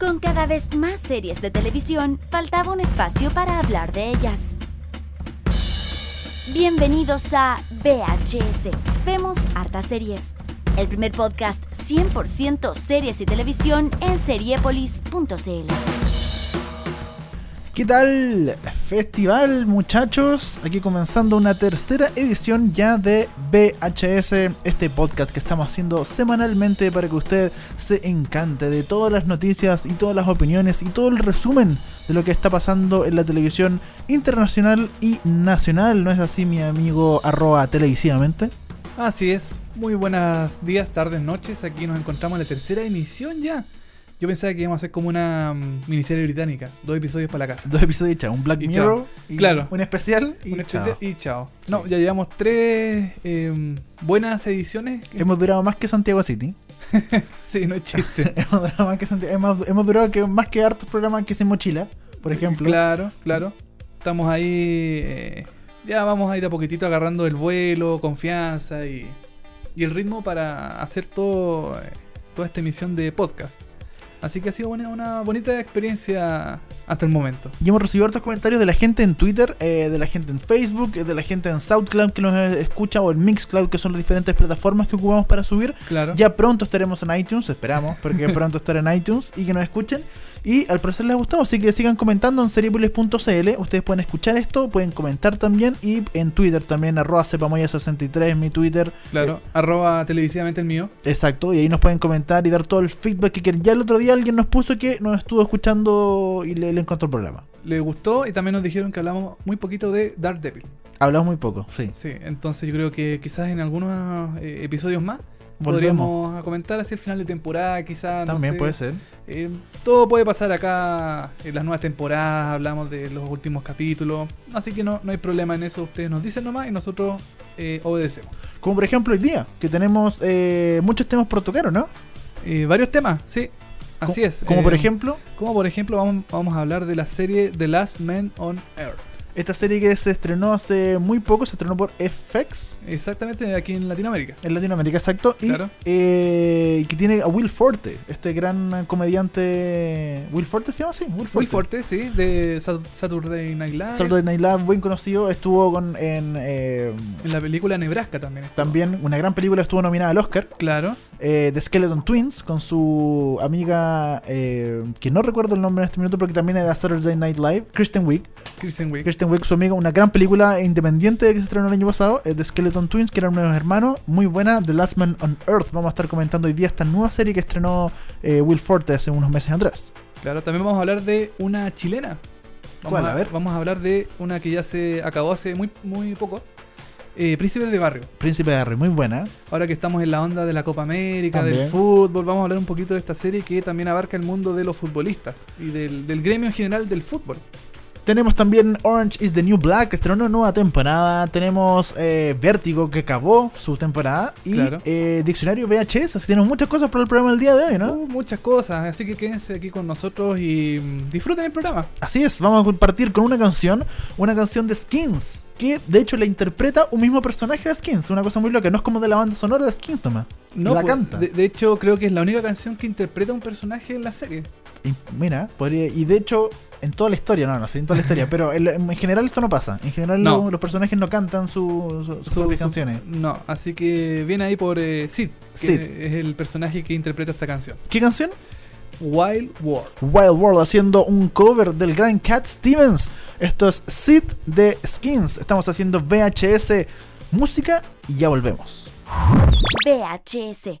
Con cada vez más series de televisión, faltaba un espacio para hablar de ellas. Bienvenidos a VHS. Vemos hartas series. El primer podcast 100% series y televisión en seriepolis.cl. ¿Qué tal? Festival, muchachos. Aquí comenzando una tercera edición ya de VHS, este podcast que estamos haciendo semanalmente para que usted se encante de todas las noticias y todas las opiniones y todo el resumen de lo que está pasando en la televisión internacional y nacional. ¿No es así, mi amigo arroba televisivamente? Así es. Muy buenos días, tardes, noches. Aquí nos encontramos en la tercera emisión ya. Yo pensaba que íbamos a hacer como una mm, miniserie británica. Dos episodios para la casa. Dos episodios chao, un Black Y Mirror, chao. y Claro. un especial y, Una especie- chao. y chao. No, ya llevamos tres eh, buenas ediciones. Hemos durado más que Santiago City. Sí, no es chiste. hemos durado más que Santiago. Hemos, hemos durado que, más que hartos programas que sin mochila, por ejemplo. Claro, claro. Estamos ahí. eh, ya vamos ahí de a poquitito agarrando el vuelo, confianza y, y el ritmo para hacer todo, eh, toda esta emisión de podcast. Así que ha sido una, una bonita experiencia hasta el momento. Y hemos recibido otros comentarios de la gente en Twitter, eh, de la gente en Facebook, eh, de la gente en SoundCloud que nos escucha o en Mixcloud, que son las diferentes plataformas que ocupamos para subir. Claro. Ya pronto estaremos en iTunes, esperamos, porque pronto estar en iTunes y que nos escuchen. Y al parecer les ha gustado, así que sigan comentando en seriepolis.cl. Ustedes pueden escuchar esto, pueden comentar también. Y en Twitter también, arroba cepamoya63, mi Twitter. Claro, arroba televisivamente el mío. Exacto, y ahí nos pueden comentar y dar todo el feedback que quieren. Ya el otro día alguien nos puso que nos estuvo escuchando y le, le encontró el programa. Le gustó y también nos dijeron que hablamos muy poquito de Daredevil. Hablamos muy poco, sí. Sí, entonces yo creo que quizás en algunos eh, episodios más Volvemos. podríamos comentar hacia el final de temporada, quizás. no También sé. puede ser. Eh, todo puede pasar acá en las nuevas temporadas, hablamos de los últimos capítulos, así que no, no hay problema en eso, ustedes nos dicen nomás y nosotros eh, obedecemos. Como por ejemplo hoy día, que tenemos eh, muchos temas por tocar, ¿o no? Eh, varios temas, sí, así es. Como Eh, por ejemplo, Como por ejemplo vamos, vamos a hablar de la serie The Last Man on Earth. Esta serie que se estrenó hace muy poco, se estrenó por FX Exactamente aquí en Latinoamérica. en Latinoamérica, exacto. Y eh, que tiene a Will Forte, este gran comediante. ¿Will Forte se llama así? Will Forte. Muy fuerte, sí, de Sat- Saturday Night Live. Saturday Night Live, buen conocido. Estuvo con, en. eh, En la película Nebraska también. estuvo. también una gran película, estuvo nominada al Oscar. Claro. Eh, The Skeleton Twins con su amiga eh, que no recuerdo el nombre en este minuto porque también es de Saturday Night Live, Kristen Wiig. Kristen Wiig. Kristen Wiig, su amiga, una gran película independiente que se estrenó el año pasado, eh, The Skeleton Twins, que eran unos hermanos, muy buena, The Last Man on Earth. Vamos a estar comentando hoy día esta nueva serie que estrenó eh, Will Forte hace unos meses atrás. Claro, también vamos a hablar de una chilena. Vamos ¿Cuál? A ver. Vamos a hablar de una que ya se acabó hace muy, muy poco. Eh, Príncipes de Barrio. Príncipe de Harry, muy buena. Ahora que estamos en la onda de la Copa América, También. del fútbol, vamos a hablar un poquito de esta serie que también abarca el mundo de los futbolistas y del, del gremio en general del fútbol. Tenemos también Orange is the New Black, que estrenó una nueva temporada. Tenemos eh, Vértigo, que acabó su temporada. Y Claro. eh, Diccionario VHS. Así tenemos muchas cosas para el programa del día de hoy, ¿no? Uh, muchas cosas, así que quédense aquí con nosotros y mm, disfruten el programa. Así es, vamos a compartir con una canción, una canción de Skins, que de hecho la interpreta un mismo personaje de Skins, una cosa muy loca, no es como de la banda sonora de Skins, Tomás. No, la pues, canta. De, de hecho, creo que es la única canción que interpreta un personaje en la serie. Y mira, podría, y de hecho, en toda la historia, no, no sé, en toda la historia, pero en, en general esto no pasa. En general No. los personajes no cantan su- su- sus Su- propias su- canciones. No, así que viene ahí por eh, Sid, que Sid. es el personaje que interpreta esta canción. ¿Qué canción? Wild World. Wild World haciendo un cover del gran Cat Stevens. Esto es Sid de Skins. Estamos haciendo VHS música y ya volvemos. VHS.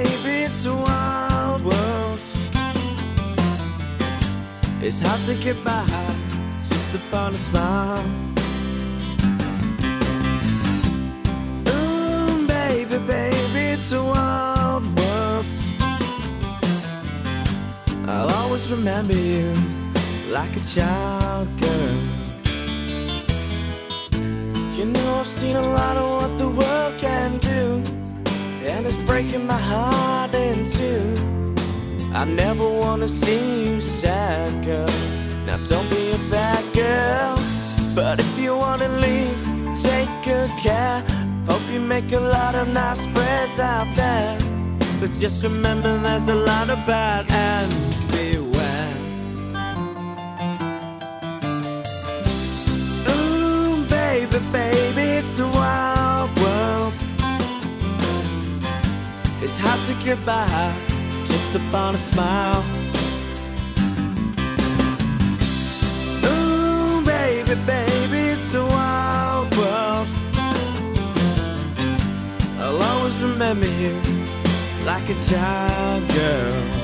it's hard to get by just upon a smile. Ooh, baby, baby, it's a wild world. I'll always remember you like a child girl. You know, I've seen a lot of what the world can do, and it's breaking my heart in two. I never wanna see you sad, girl. Now don't be a bad girl. But if you wanna leave, take good care. Hope you make a lot of nice friends out there. But just remember there's a lot of bad and beware. Ooh, baby, baby, it's a wild world. It's hard to get by just upon a smile. Ooh, baby, baby, it's a wild world. I'll always remember you like a child girl.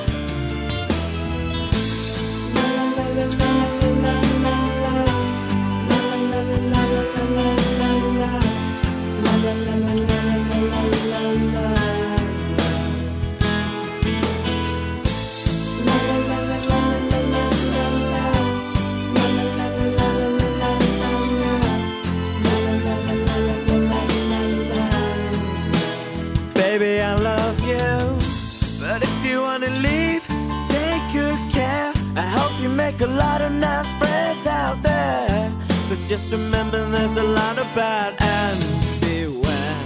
Just remember there's a lot of bad and beware.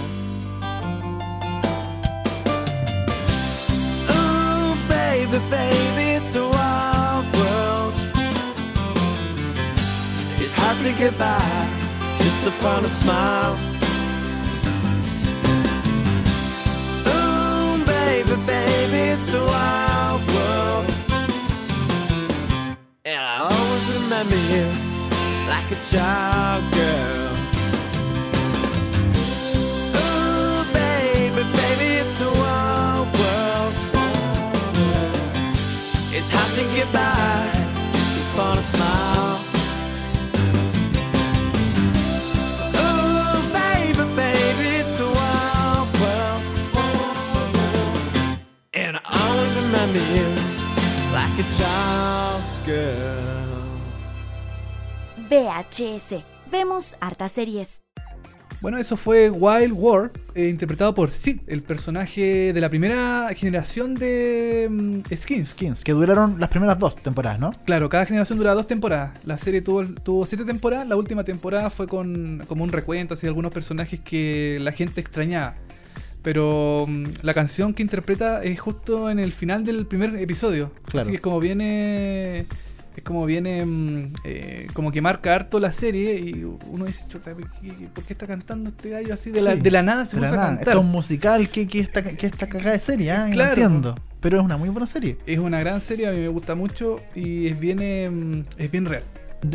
Ooh, baby, baby, it's a wild world. It's hard to get by just upon a smile. Ooh, baby, baby, it's a wild world. And I always remember you a child girl. Ooh, baby, baby, it's a wild world. It's hard to get by just upon a smile. Ooh, baby, baby, it's a wild world. And I always remember you like a child girl. VHS. Vemos hartas series. Bueno, eso fue Wild War, eh, interpretado por Sid, el personaje de la primera generación de mm, Skins. Skins, que duraron las primeras dos temporadas, ¿no? Claro, cada generación dura dos temporadas. La serie tuvo, tuvo siete temporadas. La última temporada fue con como un recuento así de algunos personajes que la gente extrañaba. Pero mm, la canción que interpreta es justo en el final del primer episodio. Claro. Así que es como viene. Es como viene. mm, eh, como que marca harto la serie. Y uno dice, "Chuta, ¿por qué, qué está cantando este gallo así de, la, de la nada? Se puso a nada. cantar. Esto es un musical que, que, esta, que esta cagada de serie, ¿ah? No entiendo. Pero es una muy buena serie. Es una gran serie, a mí me gusta mucho. Y es bien, em, es bien real.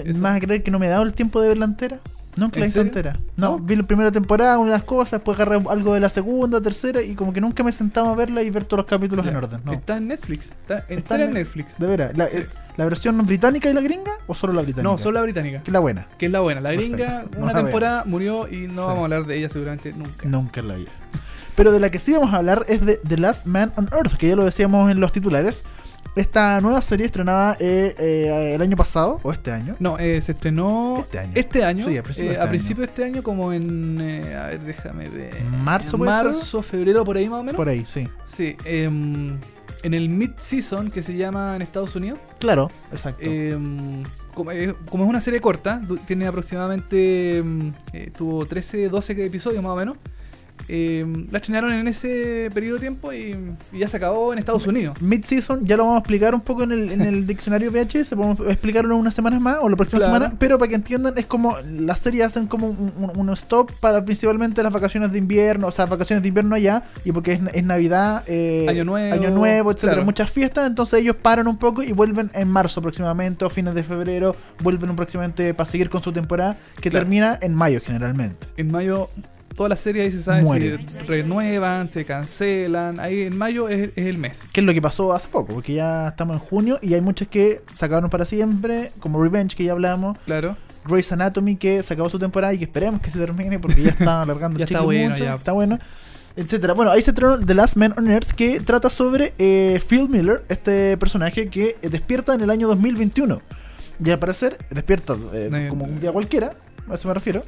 Eso. ¿Más a creer que no me he dado el tiempo de verla entera? Nunca ¿En la visto serio? entera. No, ¿No? vi la primera temporada, una de las cosas, después agarré algo de la segunda, tercera, y como que nunca me he sentado a verla y ver todos los capítulos en orden. No. Está en Netflix. Está, Está en- Netflix. De veras. La, Sí. eh, ¿La versión británica y la gringa o solo la británica? No, solo la británica. Que es la buena. Que es la buena. La gringa, una temporada murió y no Sí. vamos a hablar de ella seguramente nunca. Nunca la vi. Pero de la que sí vamos a hablar es de The Last Man on Earth, que ya lo decíamos en los titulares. Esta nueva serie estrenada eh, eh, el año pasado, o este año. No, eh, se estrenó Este año. este año. Sí, a principio eh, de este a principio de este año, como en. eh, a ver, déjame ver. ¿Marzo ser? Febrero, por ahí más o menos. Por ahí, sí. Sí, em, en el mid-season que se llama en Estados Unidos. Claro, exacto. em, como, como es una serie corta, tiene aproximadamente. em, tuvo 13, 12 episodios más o menos. Em, la estrenaron en ese periodo de tiempo y, y ya se acabó en Estados Unidos. Mid-season, ya lo vamos a explicar un poco en el, en el diccionario VHS, podemos explicarlo en unas semanas más o la próxima Claro. semana, pero para que entiendan, es como las series hacen como un, un- un stop para principalmente las vacaciones de invierno, o sea, vacaciones de invierno allá, y porque es, es Navidad, eh, Año Nuevo, Año Nuevo, etcétera, claro. muchas fiestas, entonces ellos paran un poco y vuelven en marzo próximamente o fines de febrero, vuelven próximamente para seguir con su temporada que Claro. termina en mayo generalmente. En mayo todas las series ahí se sabe Muere. si renuevan, se cancelan. Ahí en mayo es, es el mes. ¿Qué es lo que pasó hace poco? Porque ya estamos en junio y hay muchas que se acabaron para siempre, como Revenge, que ya hablamos, Claro. Grey's Anatomy, que se acabó su temporada y que esperemos que se termine porque ya está alargando Ya el está bueno, mucho, ya. está bueno, etcétera. Bueno, ahí se estrenó The Last Man on Earth, que trata sobre eh, Phil Miller, este personaje que eh, despierta en el año 2021. Y al parecer, despierta eh, Eh, como un día cualquiera, a eso me refiero.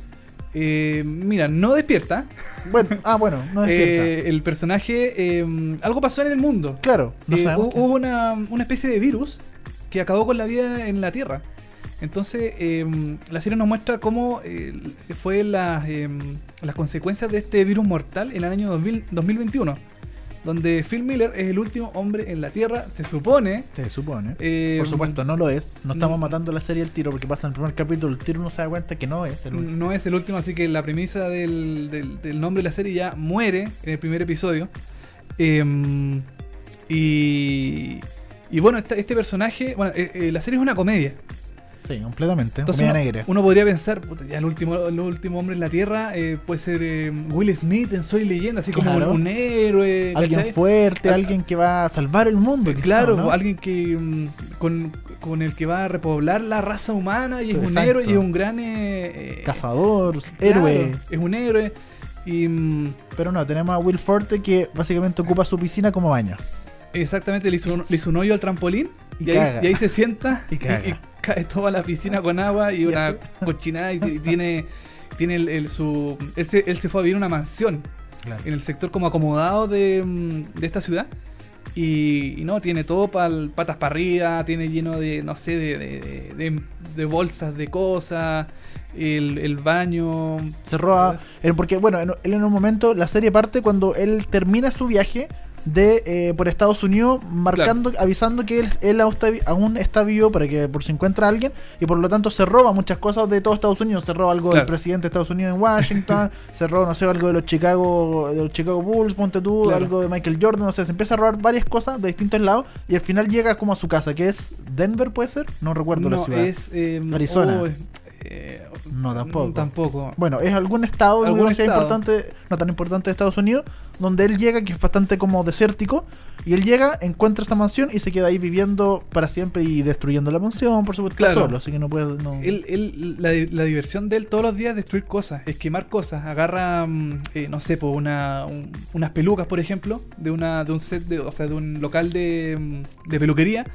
Eh, mira, no despierta. Bueno, ah, bueno, no despierta. Eh, el personaje. eh, algo pasó en el mundo. claro, no Eh, qué. hubo una, una especie de virus que acabó con la vida en la Tierra. Entonces, eh, la serie nos muestra cómo eh, fue las, eh, las consecuencias de este virus mortal en el año 2000 2021. Donde Phil Miller es el último hombre en la Tierra, se supone. Se supone. eh, Por supuesto, no lo es. No estamos mm. matando la serie al tiro porque pasa en el primer capítulo. El tiro uno se da cuenta que no es el último. No es el último, así que la premisa del, del- del nombre de la serie ya muere en el primer episodio. Em, y, y bueno, esta- este personaje, bueno, eh, eh, la serie es una comedia. Sí, completamente. Entonces uno, negra. uno podría pensar, puta, ya el último, el último hombre en la Tierra eh, puede ser eh, Will Smith en Soy Leyenda, así como un, un héroe. Alguien ¿cachai? fuerte, Al- alguien que va a salvar el mundo. quizá, Claro, ¿no? alguien que mm, con, con el que va a repoblar la raza humana y es un héroe y es un gran eh, eh, Cazador, claro, héroe. Es un héroe. Y mm, Pero no, tenemos a Will Forte que básicamente ocupa su piscina como baño. exactamente le hizo, un, le hizo un hoyo al trampolín Y y, ahí, caga. y ahí se sienta Y cae toda la piscina con agua y una cochinada y, tiene, tiene el, el- su... Él se, él se fue a vivir a una mansión Claro. en el sector como acomodado de, mm, de esta ciudad. Y, y no, tiene todo pa'l- patas para arriba, tiene lleno de, no sé, de, de, de- de bolsas de cosas, el, el baño. Se roba. Porque, bueno, en- él en un momento, la serie parte cuando él termina su viaje de eh, por Estados Unidos, marcando, avisando que él, él aún está vi- aún está vivo para que por si encuentra a alguien, y por lo tanto se roba muchas cosas de todo Estados Unidos. Se roba algo del presidente de Estados Unidos en Washington, se roba, no sé, algo de los Chicago, de los Chicago Bulls, ponte tú, Claro. algo de Michael Jordan, no sé, se empieza a robar varias cosas de distintos lados, y al final llega como a su casa, que es Denver, ¿puede ser? No recuerdo la ciudad. es... eh, Arizona. oh, eh, No, tampoco. Tampoco. Bueno, es algún estado, Algún estado. importante, no tan importante de Estados Unidos, donde él llega, que es bastante como desértico, y él llega, encuentra esta mansión y se queda ahí viviendo para siempre y destruyendo la mansión, por supuesto, Claro. solo, así que no puede... No... Él, él- la, la diversión de él todos los días es destruir cosas, es quemar cosas. Agarra, mm, eh, no sé, po, una, un- unas pelucas, por ejemplo, de una de un set, de, o sea, de un local de, mm, de peluquería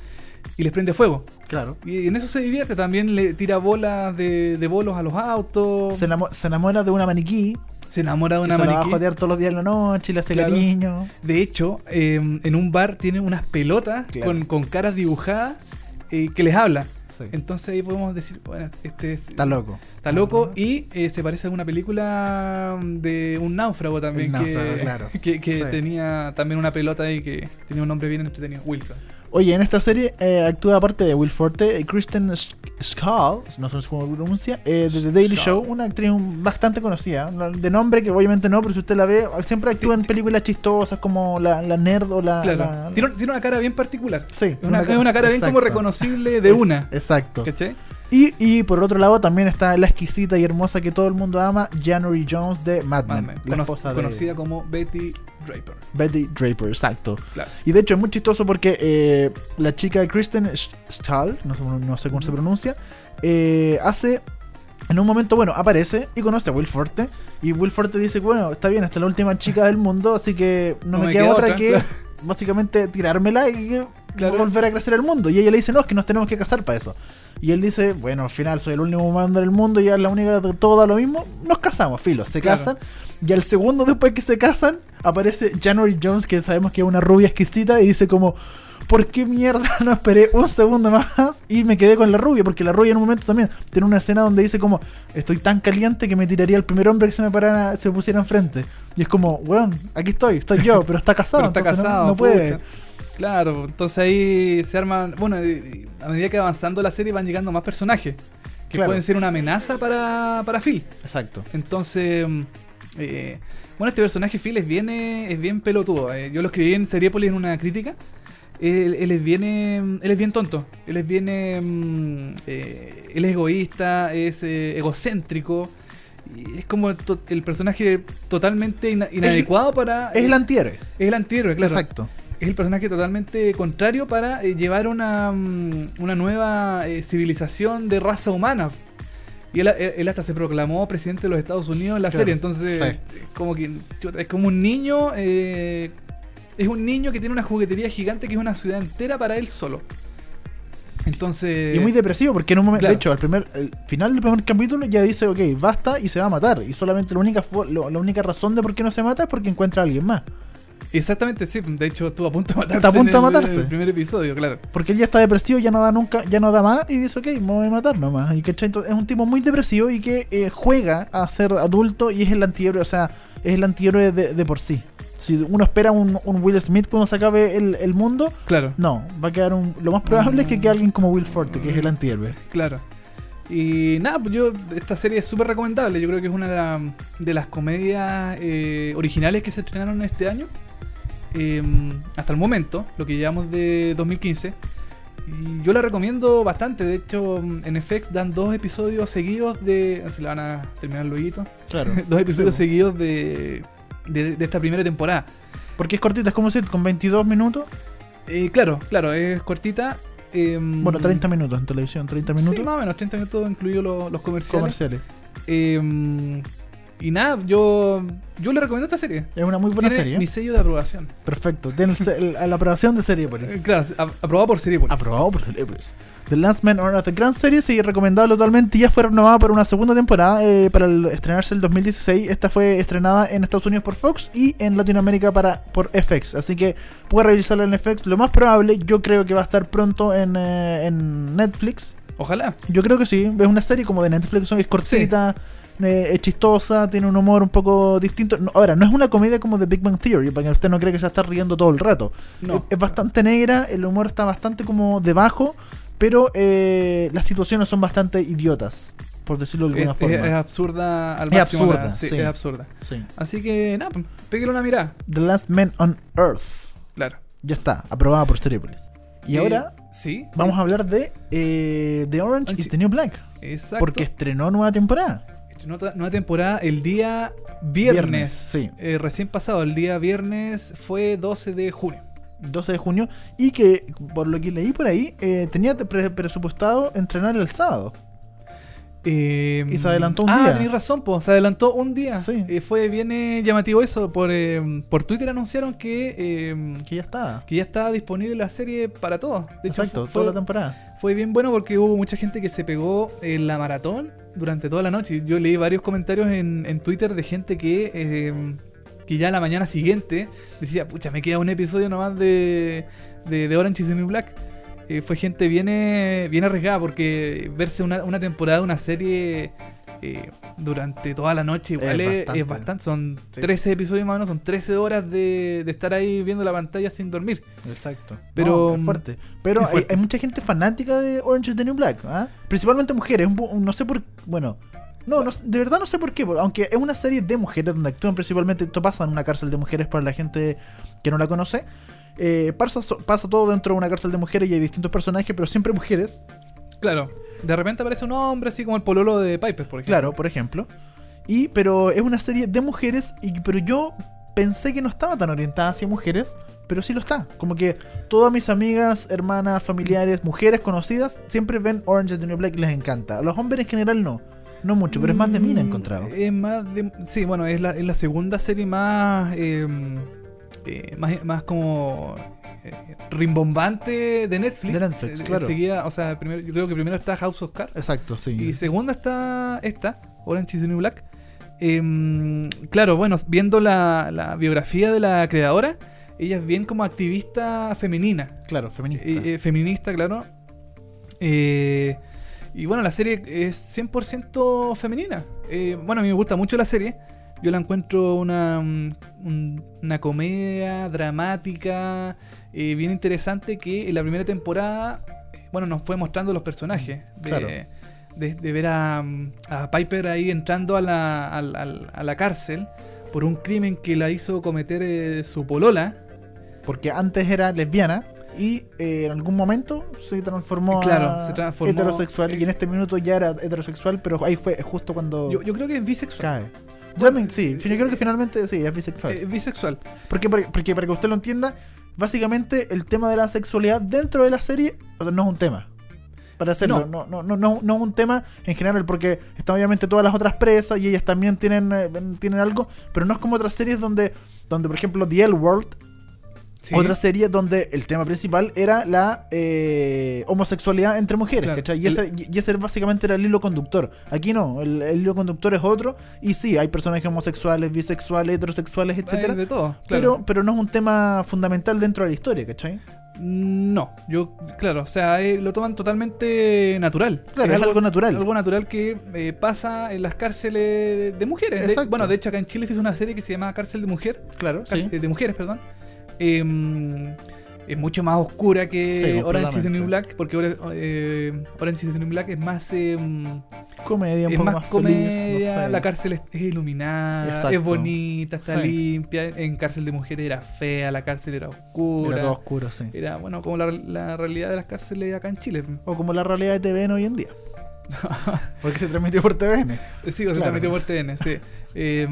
y les prende fuego. Claro. Y en eso se divierte. También le tira bolas de, de bolos a los autos. Se, se enamora de una maniquí, Se enamora de una se la va a maniquí. jodear todos los días en la noche, y le hace Claro. cariño. De hecho, eh, en un bar tiene unas pelotas Claro. con, con caras dibujadas eh, que les habla. Sí. Entonces ahí podemos decir, bueno, este es, Está loco. Está loco y eh, se parece a una película de un náufrago también El que, náufrago, claro. que, que Sí. tenía también una pelota ahí que tenía un nombre bien entretenido, Wilson. Oye, en esta serie eh, actúa aparte de Will Forte, eh, Kristen Sch- Schaal, no sé cómo se pronuncia, eh, de The Daily. Show, una actriz bastante conocida, no- de nombre que obviamente no, pero si usted la ve, siempre actúa en películas chistosas como La, la Nerd o la... Claro, la- tiene, tiene una cara bien particular. Sí, una, una cara bien como reconocible de una. Exacto. ¿Cachai? Y, y por otro lado también está la exquisita y hermosa que todo el mundo ama, January Jones de Mad Men, Mad Men, la cono- esposa de conocida como Betty Draper. Betty Draper, exacto. Claro. Y de hecho es muy chistoso porque eh, la chica Kristen Stahl, no sé, no sé cómo se pronuncia, eh, hace. En un momento, bueno, aparece y conoce a Will Forte. Y Will Forte dice: Bueno, está bien, esta es la última chica del mundo, así que no, me, queda, otra, que claro. básicamente tirármela y Claro. volver a crecer el mundo. Y ella le dice: No, es que nos tenemos que casar para eso. Y él dice: Bueno, al final soy el único humano del mundo y es la única de todo da lo mismo. Nos casamos, filo, se Claro. casan. Y al segundo después que se casan, aparece January Jones, que sabemos que es una rubia exquisita, y dice como, ¿por qué mierda no esperé un segundo más y me quedé con la rubia? Porque la rubia en un momento también tiene una escena donde dice como, estoy tan caliente que me tiraría el primer hombre que se me parara, se me pusiera enfrente. Y es como, weón, aquí estoy, estoy yo, pero está casado, Pero está entonces no- casado. no, puede. Claro, entonces ahí se arman. Bueno, a medida que va avanzando la serie van llegando más personajes que Claro. pueden ser una amenaza para, para Phil. Exacto. Entonces, mm, eh, bueno, este personaje Phil es bien, eh, es bien pelotudo. eh. Yo lo escribí en Seriepolis en una crítica. Él, él es bien, eh, él es bien tonto. Él es bien, eh, mm, él es egoísta, es eh, egocéntrico y es como to- el personaje totalmente ina- inadecuado para. Es el antihéroe. es el antihéroe, claro. Exacto. Es el personaje totalmente contrario para eh, llevar una, mm, una nueva eh, civilización de raza humana. Y él, él- hasta se proclamó presidente de los Estados Unidos en la Claro, serie. Entonces, sí. como que es como un niño. eh, es un niño que tiene una juguetería gigante que es una ciudad entera para él solo. Entonces. Y muy depresivo porque en un momento, claro. de hecho, al primer, el final del primer capítulo ya dice, ok, basta y se va a matar. Y solamente la única, la única razón de por qué no se mata es porque encuentra a alguien más. Exactamente, sí. De hecho, estuvo a punto de matarse. Está a punto de matarse. en el primer episodio, claro. Porque él ya está depresivo, ya no da nunca, ya no da más y dice, ok, me voy a matar nomás. Y. Entonces, es un tipo muy depresivo y que eh, juega a ser adulto y es el antihéroe, o sea, es el antihéroe de, de por sí. Si uno espera un, un Will Smith cuando se acabe el, el mundo, Claro. no, va a quedar un... Lo más probable es que quede alguien como Will Forte, que es el antihéroe. Claro. Y nada, pues yo, esta serie es súper recomendable. Yo creo que es una de, la- de las comedias eh, originales que se estrenaron este año. Eh, hasta el momento, lo que llevamos de 2015. Y yo la recomiendo bastante. De hecho, en FX dan dos episodios seguidos de. Se la van a terminar luego. Claro. dos episodios seguidos de, de, de esta primera temporada. Porque es cortita, es como si con 22 minutos. Eh, claro, claro, es cortita. eh, Bueno, 30 minutos en televisión, 30 minutos Sí, más o menos, 30 minutos incluidos los, los comerciales. comerciales. Eh, y nada, yo, yo le recomiendo esta serie. Es una muy buena Tiene serie. mi sello de aprobación. Perfecto. Tiene la aprobación de Eh, Seriepolis. claro, a- aprobado por Seriepolis. Aprobado por Celebres. The Last Man on Earth, gran serie, sigue recomendable totalmente. Ya fue renovada para una segunda temporada eh, para el- estrenarse el 2016. Esta fue estrenada en Estados Unidos por Fox y en Latinoamérica para, por FX. Así que puede revisarla en FX. Lo más probable, yo creo que va a estar pronto en, eh, en Netflix. Ojalá. Yo creo que sí. Es una serie como de Netflix, es cortita. Eh, es chistosa, tiene un humor un poco distinto. No, ahora, no es una comedia como de Big Bang Theory, para que usted no cree que se está riendo todo el rato. No. Es, es bastante negra, el humor está bastante como debajo, pero eh, las situaciones son bastante idiotas, por decirlo de alguna es- forma. es absurda al Es máximo. absurda, la- sí, sí. Es absurda. Sí. Así que nada, pues, pégale una mirada. The Last Man on Earth. Claro. Ya está, aprobada por Stereopolis. Y Eh, ahora Sí. vamos a hablar de eh, The Orange Orange- is the New Black. Exacto. Porque estrenó nueva temporada. Otra- nueva temporada el día viernes. Viernes, sí. Eh, recién pasado, el día viernes fue 12 de junio. 12 de junio. Y que, por lo que leí por ahí, eh, tenía pre- presupuestado entrenar el sábado. Eh, Y se adelantó un ah, día. tenés razón, po, se adelantó un día. Sí. Eh, fue bien eh, llamativo eso. Por, eh, por Twitter anunciaron que, eh, Que ya estaba. que ya estaba disponible la serie para todos. De hecho, Exacto, fue, toda la temporada. Fue bien bueno porque hubo mucha gente que se pegó en la maratón durante toda la noche. Yo leí varios comentarios en, en Twitter de gente que, eh, que ya la mañana siguiente decía, pucha, me queda un episodio nomás de, de, Orange is the New Black. Eh, fue gente bien, eh, bien arriesgada porque verse una, una temporada una serie eh, durante toda la noche igual Es es, bastante. es bastante. Son Sí. 13 episodios más o menos, son 13 horas de, de estar ahí viendo la pantalla sin dormir. Exacto. Pero, No, es fuerte. Pero hay, fuerte. hay mucha gente fanática de Orange is the New Black. ¿ah? Principalmente mujeres. un no sé por. Bueno. No, no, de verdad no sé por qué. Aunque es una serie de mujeres donde actúan principalmente. Esto pasa en una cárcel de mujeres para la gente que no la conoce. Eh, pasa, pasa todo dentro de una cárcel de mujeres y hay distintos personajes, pero siempre mujeres. Claro, de repente aparece un hombre así como el pololo de Piper, por ejemplo. Claro, por ejemplo. Y, pero es una serie de mujeres, y, pero yo pensé que no estaba tan orientada hacia mujeres, pero sí lo está. Como que todas mis amigas, hermanas, familiares, mujeres conocidas, siempre ven Orange is the New Black y les encanta. A los hombres en general no. No mucho, pero es más de mí he Mm, encontrado. Es más de, sí, bueno, es la, es la segunda serie más. eh, eh, más, más como. Eh, rimbombante de Netflix. De Netflix, Eh, claro. o sea, primero, yo creo que primero está House of Cards. Exacto, sí. Y segunda está esta, Orange is the New Black. Em, claro, bueno, viendo la, la biografía de la creadora, ella es bien como activista femenina. Claro, feminista. Eh, feminista, claro. Eh, y bueno, la serie es 100% femenina. Bueno, a mí me gusta mucho la serie. Yo la encuentro una, mm, un- una comedia dramática, eh, bien interesante, que en la primera temporada, eh, bueno, nos fue mostrando los personajes. De, Claro. de, de ver a, a Piper ahí entrando a la, a la cárcel por un crimen que la hizo cometer eh, su polola. Porque antes era lesbiana y eh, en algún momento se transformó Claro, a se transformó- heterosexual y en este minuto ya era heterosexual, pero ahí fue justo cuando Yo, yo creo que es bisexual. cae. Yo también, sí, yo creo que finalmente sí, es bisexual. Eh, bisexual. Porque, porque para que usted lo entienda, básicamente el tema de la sexualidad dentro de la serie o sea, no es un tema. Para hacerlo, no, no, no, no, no es un tema en general, porque están obviamente todas las otras presas y ellas también tienen, eh, tienen algo, pero no es como otras series donde, donde por ejemplo, The L World, Sí. otra serie donde el tema principal era la eh, homosexualidad entre mujeres, Claro. ¿cachai? Y, ese, y ese básicamente era el hilo conductor. Aquí no, el, el hilo conductor es otro, y sí, hay personajes homosexuales, bisexuales, heterosexuales, etcétera. De todo. claro. Pero, pero no es un tema fundamental dentro de la historia, ¿cachai? No, yo, claro, o sea, eh, lo toman totalmente natural. Claro, es algo natural. Algo natural que eh, pasa en las cárceles de, de mujeres. De- Exacto. bueno, de hecho, acá en Chile se hizo una serie que se llama Cárcel de Mujer. Claro, Cárcel- de mujeres, perdón. Em, es mucho más oscura que Sí, Orange is the New. Black, porque eh, Orange is the New Black es más, em, Comedia, un es poco más, más, comedia, feliz, no sé. la cárcel es, es iluminada, Exacto. es bonita, está Sí. limpia. En Cárcel de Mujeres era fea, la cárcel era oscura. Era todo oscuro, sí. Era, bueno, como la, la realidad de las cárceles acá en Chile. O como la realidad de TVN hoy en día. Porque se transmitió por TVN. Sí, o se transmitió por TN, sí. Eh,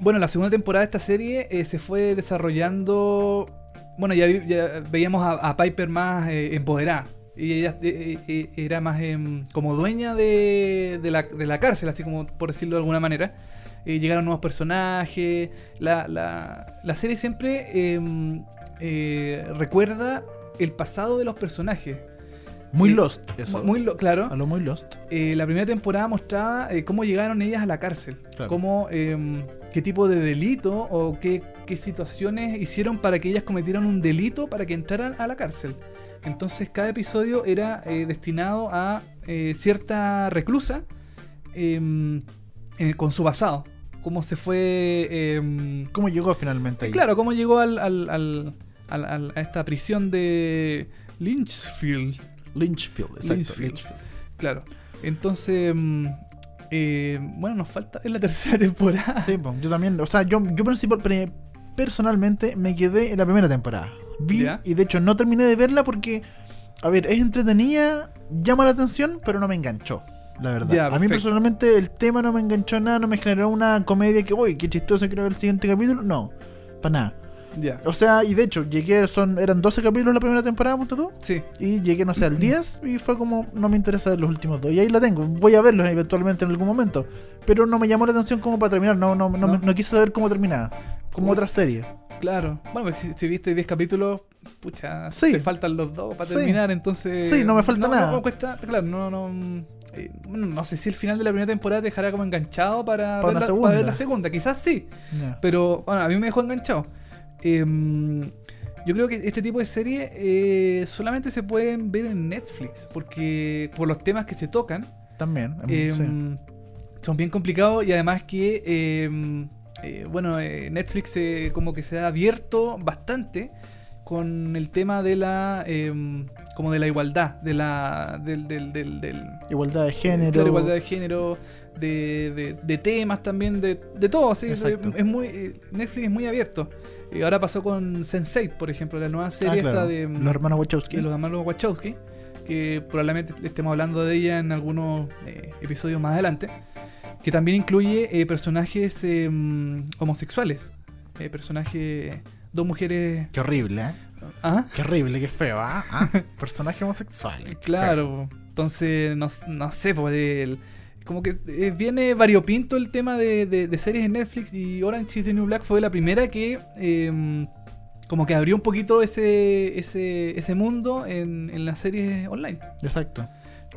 bueno, la segunda temporada de esta serie eh, se fue desarrollando. Bueno, ya, vi- ya veíamos a, a Piper más eh, empoderada. Y ella eh, eh, era más em, como dueña de, de la, de la cárcel, así como por decirlo de alguna manera. Eh, llegaron nuevos personajes. La, la, la serie siempre em, eh, recuerda el pasado de los personajes. Muy Eh, Lost, eso. Muy, lo- claro. A lo muy Lost. Eh, la primera temporada mostraba eh, cómo llegaron ellas a la cárcel. Claro. Cómo, em, qué tipo de delito o qué, qué situaciones hicieron para que ellas cometieran un delito para que entraran a la cárcel. Entonces cada episodio era eh, destinado a eh, cierta reclusa em, eh, con su pasado. Cómo se fue... em, ¿Cómo llegó finalmente ahí? Claro, cómo llegó al, al- al- a esta prisión de Lynchfield. Lynchfield, exacto. Lynchfield. Lynchfield. Claro. Entonces, mm, eh, bueno, nos falta en la tercera temporada. Sí, pues, yo también. O sea, yo, yo personalmente me quedé en la primera temporada. Vi, Ya. y de hecho no terminé de verla porque, a ver, es entretenida, llama la atención, pero no me enganchó. La verdad. Ya, a mí personalmente el tema no me enganchó nada, no me generó una comedia que, uy, qué chistoso creo el siguiente capítulo. No, para nada. Ya. O sea, y de hecho, llegué, son, eran 12 capítulos la primera temporada, punto tú. Sí. Y llegué, no sé, al 10 y fue como, no me interesa ver los últimos dos. Y ahí lo tengo, voy a verlos eventualmente en algún momento. Pero no me llamó la atención como para terminar, no, no, no, No. me- no quise saber cómo terminaba. Como otra serie. Claro. Bueno, pues si, si viste 10 capítulos, pucha, Sí. te faltan los dos para Sí. terminar, entonces... Sí, no me falta nada. No, cuesta, claro, no, no... eh, bueno, no sé si el final de la primera temporada te dejará como enganchado para, Para ver, la, para ver la segunda. Quizás sí, Ya. pero bueno, a mí me dejó enganchado. Em, yo creo que este tipo de series eh, solamente se pueden ver en Netflix, porque por los temas que se tocan, También. em, eh, sí. son bien complicados y además que, eh, eh, bueno, eh, Netflix eh, como que se ha abierto bastante con el tema de la, eh, como de la igualdad, de la, del, del, del, del- Igualdad de género. claro, igualdad de género, de, de- de temas también, de, de todo, sí, es, Exacto. es muy, eh, Netflix es muy abierto. Eh, ahora pasó con Sense8, por ejemplo, la nueva Ah, serie claro. esta de... Los hermanos Wachowski. de los hermanos Wachowski, que probablemente estemos hablando de ella en algunos eh, episodios más adelante, que también incluye eh, personajes eh, homosexuales, eh, personajes, dos mujeres... Qué horrible, ¿eh? Ah, Qué horrible, qué feo, ¿ah? Ah, Personaje homosexual. feo. claro, entonces no, no sé, pues el- como que eh, viene variopinto el tema de, de- de series en Netflix y Orange is the New Black fue la primera que... eh, como que abrió un poquito ese, ese, ese mundo en, en las series online. Exacto.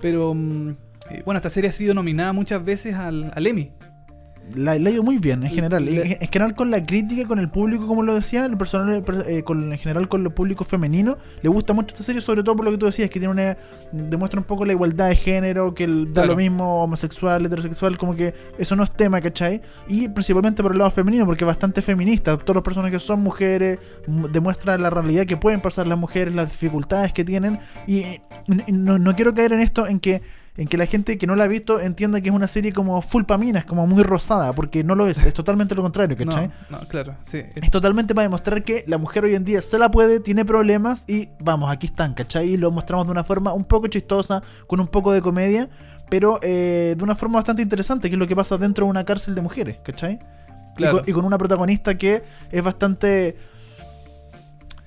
Pero mm, eh, bueno, esta serie ha sido nominada muchas veces al, al Emmy. La, la ha ido muy bien en general. Le- En, en general con la crítica, con el público, como lo decía, el personal, eh, con, en general con el público femenino, le gusta mucho esta serie, sobre todo por lo que tú decías, que tiene una demuestra un poco la igualdad de género, que el- da Claro. lo mismo homosexual, heterosexual, como que eso no es tema, ¿cachai? Y principalmente por el lado femenino, porque es bastante feminista. Todos los personajes son mujeres, m- demuestra la realidad que pueden pasar las mujeres, las dificultades que tienen. Y, y no, no quiero caer en esto, en que en que la gente que no la ha visto entienda que es una serie como full paminas, como muy rosada, porque no lo es, es totalmente lo contrario, ¿cachai? No, no, claro, sí. Es totalmente para demostrar que la mujer hoy en día se la puede, tiene problemas y vamos, aquí están, ¿cachai? Y lo mostramos de una forma un poco chistosa, con un poco de comedia, pero eh, de una forma bastante interesante, que es lo que pasa dentro de una cárcel de mujeres, ¿cachai? Y Claro. con- y con una protagonista que es bastante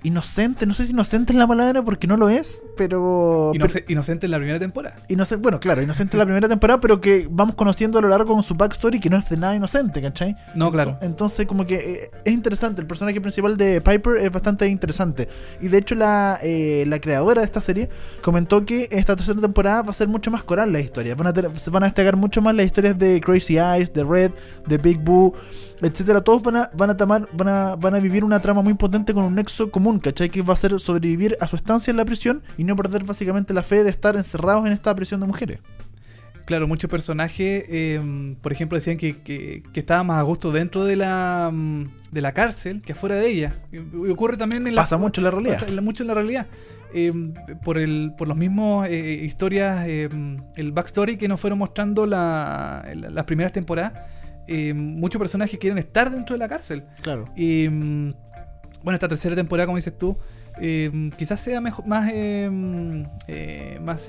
inocente, no sé si inocente es la palabra porque no lo es, pero... Inoce- inocente en la primera temporada. Inocente, bueno, claro, inocente en la primera temporada, pero que vamos conociendo a lo largo con su backstory que no es de nada inocente, ¿cachai? No, claro. Entonces, como que eh, es interesante. El personaje principal de Piper es bastante interesante. Y de hecho, la, eh, la creadora de esta serie comentó que esta tercera temporada va a ser mucho más coral la historia. Van a, tener- se van a destacar mucho más las historias de Crazy Eyes, de Red, de Big Boo, etcétera. Todos van a, van a, tomar- van a, van a vivir una trama muy potente con un nexo común, ¿cachai? Que va a ser sobrevivir a su estancia en la prisión y no perder básicamente la fe de estar encerrados en esta prisión de mujeres. Claro, muchos personajes, eh, por ejemplo, decían que, que, que estaba más a gusto dentro de la, mm, de la cárcel que afuera de ella. Y ocurre también en la... Pasa mucho en la realidad. pasa mucho en la realidad. Eh, por, el, por los mismos eh, historias, eh, el backstory que nos fueron mostrando la- la- las primeras temporadas, eh, muchos personajes quieren estar dentro de la cárcel. Claro. Y mm, bueno, esta tercera temporada, como dices tú, eh, quizás sea mejor, más, eh, mm, eh, más,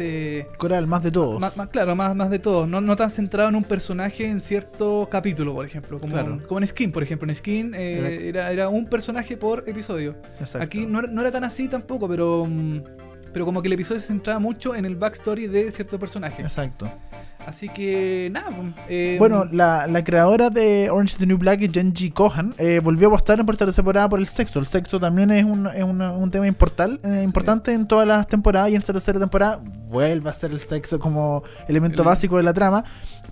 Coral, más de todos. más, más- claro, más, más de todo. No, no tan centrado en un personaje en cierto capítulo, por ejemplo. Como, Claro. como en Skin, por ejemplo. En Skin era, era un personaje por episodio. Exacto. Aquí no era, no era tan así tampoco, pero. mm, Pero como que el episodio se centraba mucho en el backstory de cierto personaje. Exacto. Así que, nada. pues, eh, Bueno, la, la creadora de Orange is the New Black, Genji Kohan, eh, volvió a apostar en por tercera temporada por el sexo. El sexo también es un, es una- un tema importal, eh, importante en todas las temporadas y en esta tercera temporada vuelve a ser el sexo como elemento El- básico de la trama.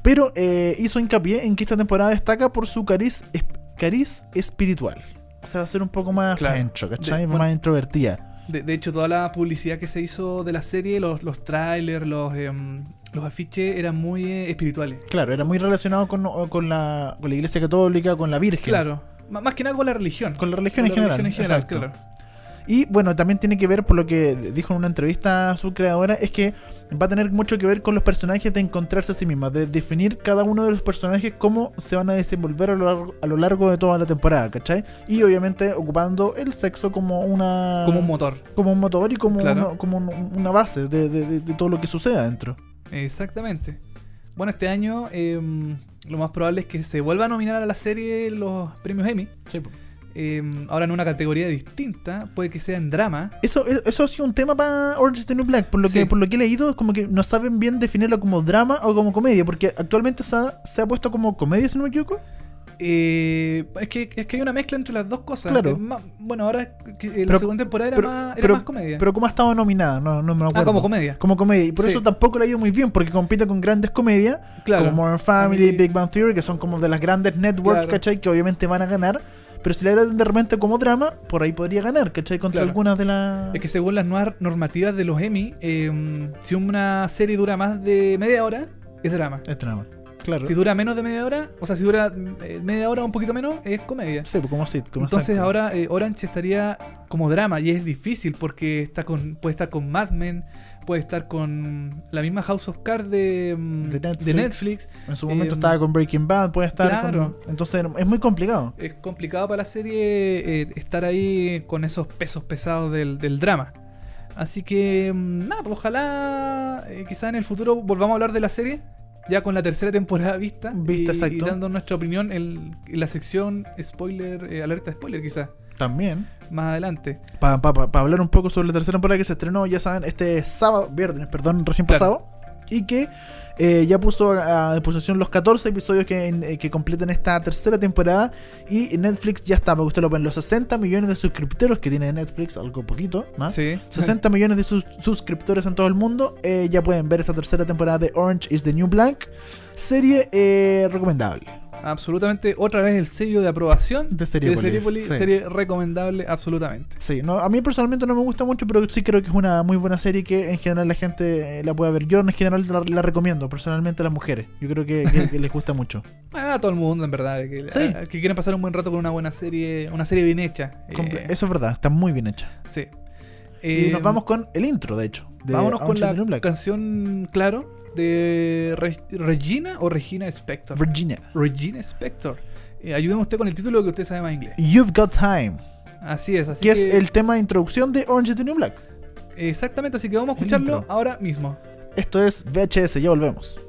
Pero eh, hizo hincapié en que esta temporada destaca por su cariz, es- cariz espiritual. O sea, va a ser un poco más Claro. ¿cachai? De- más bueno. introvertida. De, de hecho, toda la publicidad que se hizo de la serie, los, los trailers, los, em, los afiches, eran muy eh, espirituales. Claro, era muy relacionado con, con, la, con la iglesia católica, con la Virgen. Claro. M- Más que nada con la religión. Con la religión Con en la general. religión en general, exacto. claro. Y bueno, también tiene que ver, por lo que dijo en una entrevista a su creadora, es que va a tener mucho que ver con los personajes de encontrarse a sí misma, de definir cada uno de los personajes cómo se van a desenvolver a lo largo, a lo largo de toda la temporada, ¿cachai? Y obviamente ocupando el sexo como una... Como un motor. como un motor y como, Claro. una, como un- una base de, de- de- de todo lo que sucede adentro. Exactamente. Bueno, este año em, lo más probable es que se vuelva a nominar a la serie los premios Emmy. Em, ahora en una categoría distinta, puede que sea en drama. Eso, eso ha sido un tema para Orange is the New Black. Por lo, que, Sí. por lo que he leído, como que no saben bien definirlo como drama o como comedia. Porque actualmente se ha, se ha puesto como comedia, si no me equivoco. Eh, es, que, es que hay una mezcla entre las dos cosas. Claro. Más- bueno, ahora que la Pero- segunda temporada era, pero- más, era pero- más comedia. Pero como ha estado nominada, no, no me acuerdo. ah, como comedia. Como comedia. Y por Sí. eso tampoco le ha ido muy bien, porque compite con grandes comedias, Claro. como Modern Family. Big Bang Theory, que son como de las grandes networks, Claro. ¿cachai? Que obviamente van a ganar. Pero si le agregan de repente como drama, por ahí podría ganar, ¿cachai? Contra Claro. algunas de las. Es que según las nuevas normativas de los Emmy, em, si una serie dura más de media hora, es drama. Es drama. Claro. Si dura menos de media hora, o sea, si dura eh, media hora o un poquito menos, es comedia. Sí, pues como sitcom. Entonces exacto. ahora eh, Orange estaría como drama y es difícil porque está con puede estar con Mad Men, puede estar con la misma House of Cards de, mm, De de Netflix. En su momento em, estaba con Breaking Bad, puede estar. claro. con- Entonces es muy complicado. Es complicado para la serie eh, estar ahí con esos pesos pesados del, del drama. Así que, mm, nada, pues ojalá eh, quizás en el futuro volvamos a hablar de la serie, ya con la tercera temporada vista, Vista, y, exacto. y dando nuestra opinión en, en la sección spoiler, eh, alerta spoiler quizás, También. más adelante. Para hablar un poco sobre la tercera temporada que se estrenó, ya saben, este sábado, viernes, perdón, recién Claro. pasado. Y que eh, ya puso a, a disposición los 14 episodios que, eh, que completen esta tercera temporada. Y Netflix ya está, para que usted lo vean, los 60 millones de suscriptores que tiene Netflix, algo poquito más. Sí. 60 millones de sus suscriptores en todo el mundo. eh, ya pueden ver esta tercera temporada de Orange is the New Black. Serie eh, recomendable. Absolutamente, otra vez el sello de aprobación De Seriepolis, Seriepolis, sí. serie recomendable absolutamente. Sí, no, a mí personalmente no me gusta mucho, pero sí creo que es una muy buena serie que en general la gente eh, la puede ver. Yo en general la, la recomiendo, personalmente a las mujeres. Yo creo que, que- que les gusta mucho. Bueno, a todo el mundo, en verdad, que, Sí. a- que quieren pasar un buen rato con una buena serie, una serie bien hecha. Eh, Eso es verdad, está muy bien hecha. Sí. Eh, y nos vamos con el intro, de hecho. De vámonos con la Black. canción, claro, de Re- Regina o Regina Spector. Virginia. Regina Spector. Eh, usted con el título que usted sabe más inglés. You've Got Time. Así es, así que que, es el tema de introducción de Orange is the New Black. Exactamente, así que vamos a escucharlo ahora mismo. Esto es VHS, ya volvemos.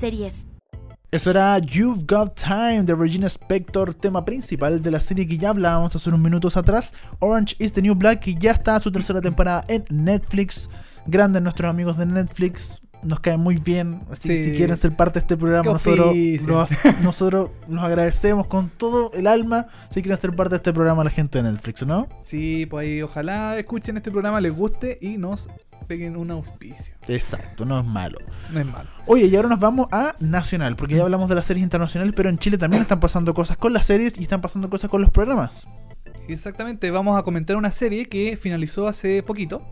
Series. Eso era You've Got Time de Regina Spector, tema principal de la serie que ya hablábamos hace unos minutos atrás. Orange is the New Black, que ya está su tercera temporada en Netflix. Grandes nuestros amigos de Netflix. Nos caen muy bien. Así que si quieren ser parte de este programa, nosotros los, nosotros los agradecemos con todo el alma. Si quieren ser parte de este programa, la gente de Netflix, ¿no? Sí, pues ahí ojalá escuchen este programa, les guste y nos peguen un auspicio. Exacto, no es malo. No es malo. Oye, y ahora nos vamos a Nacional, porque ya hablamos de las series internacionales, pero en Chile también están pasando cosas con las series y están pasando cosas con los programas. Exactamente, vamos a comentar una serie que finalizó hace poquito.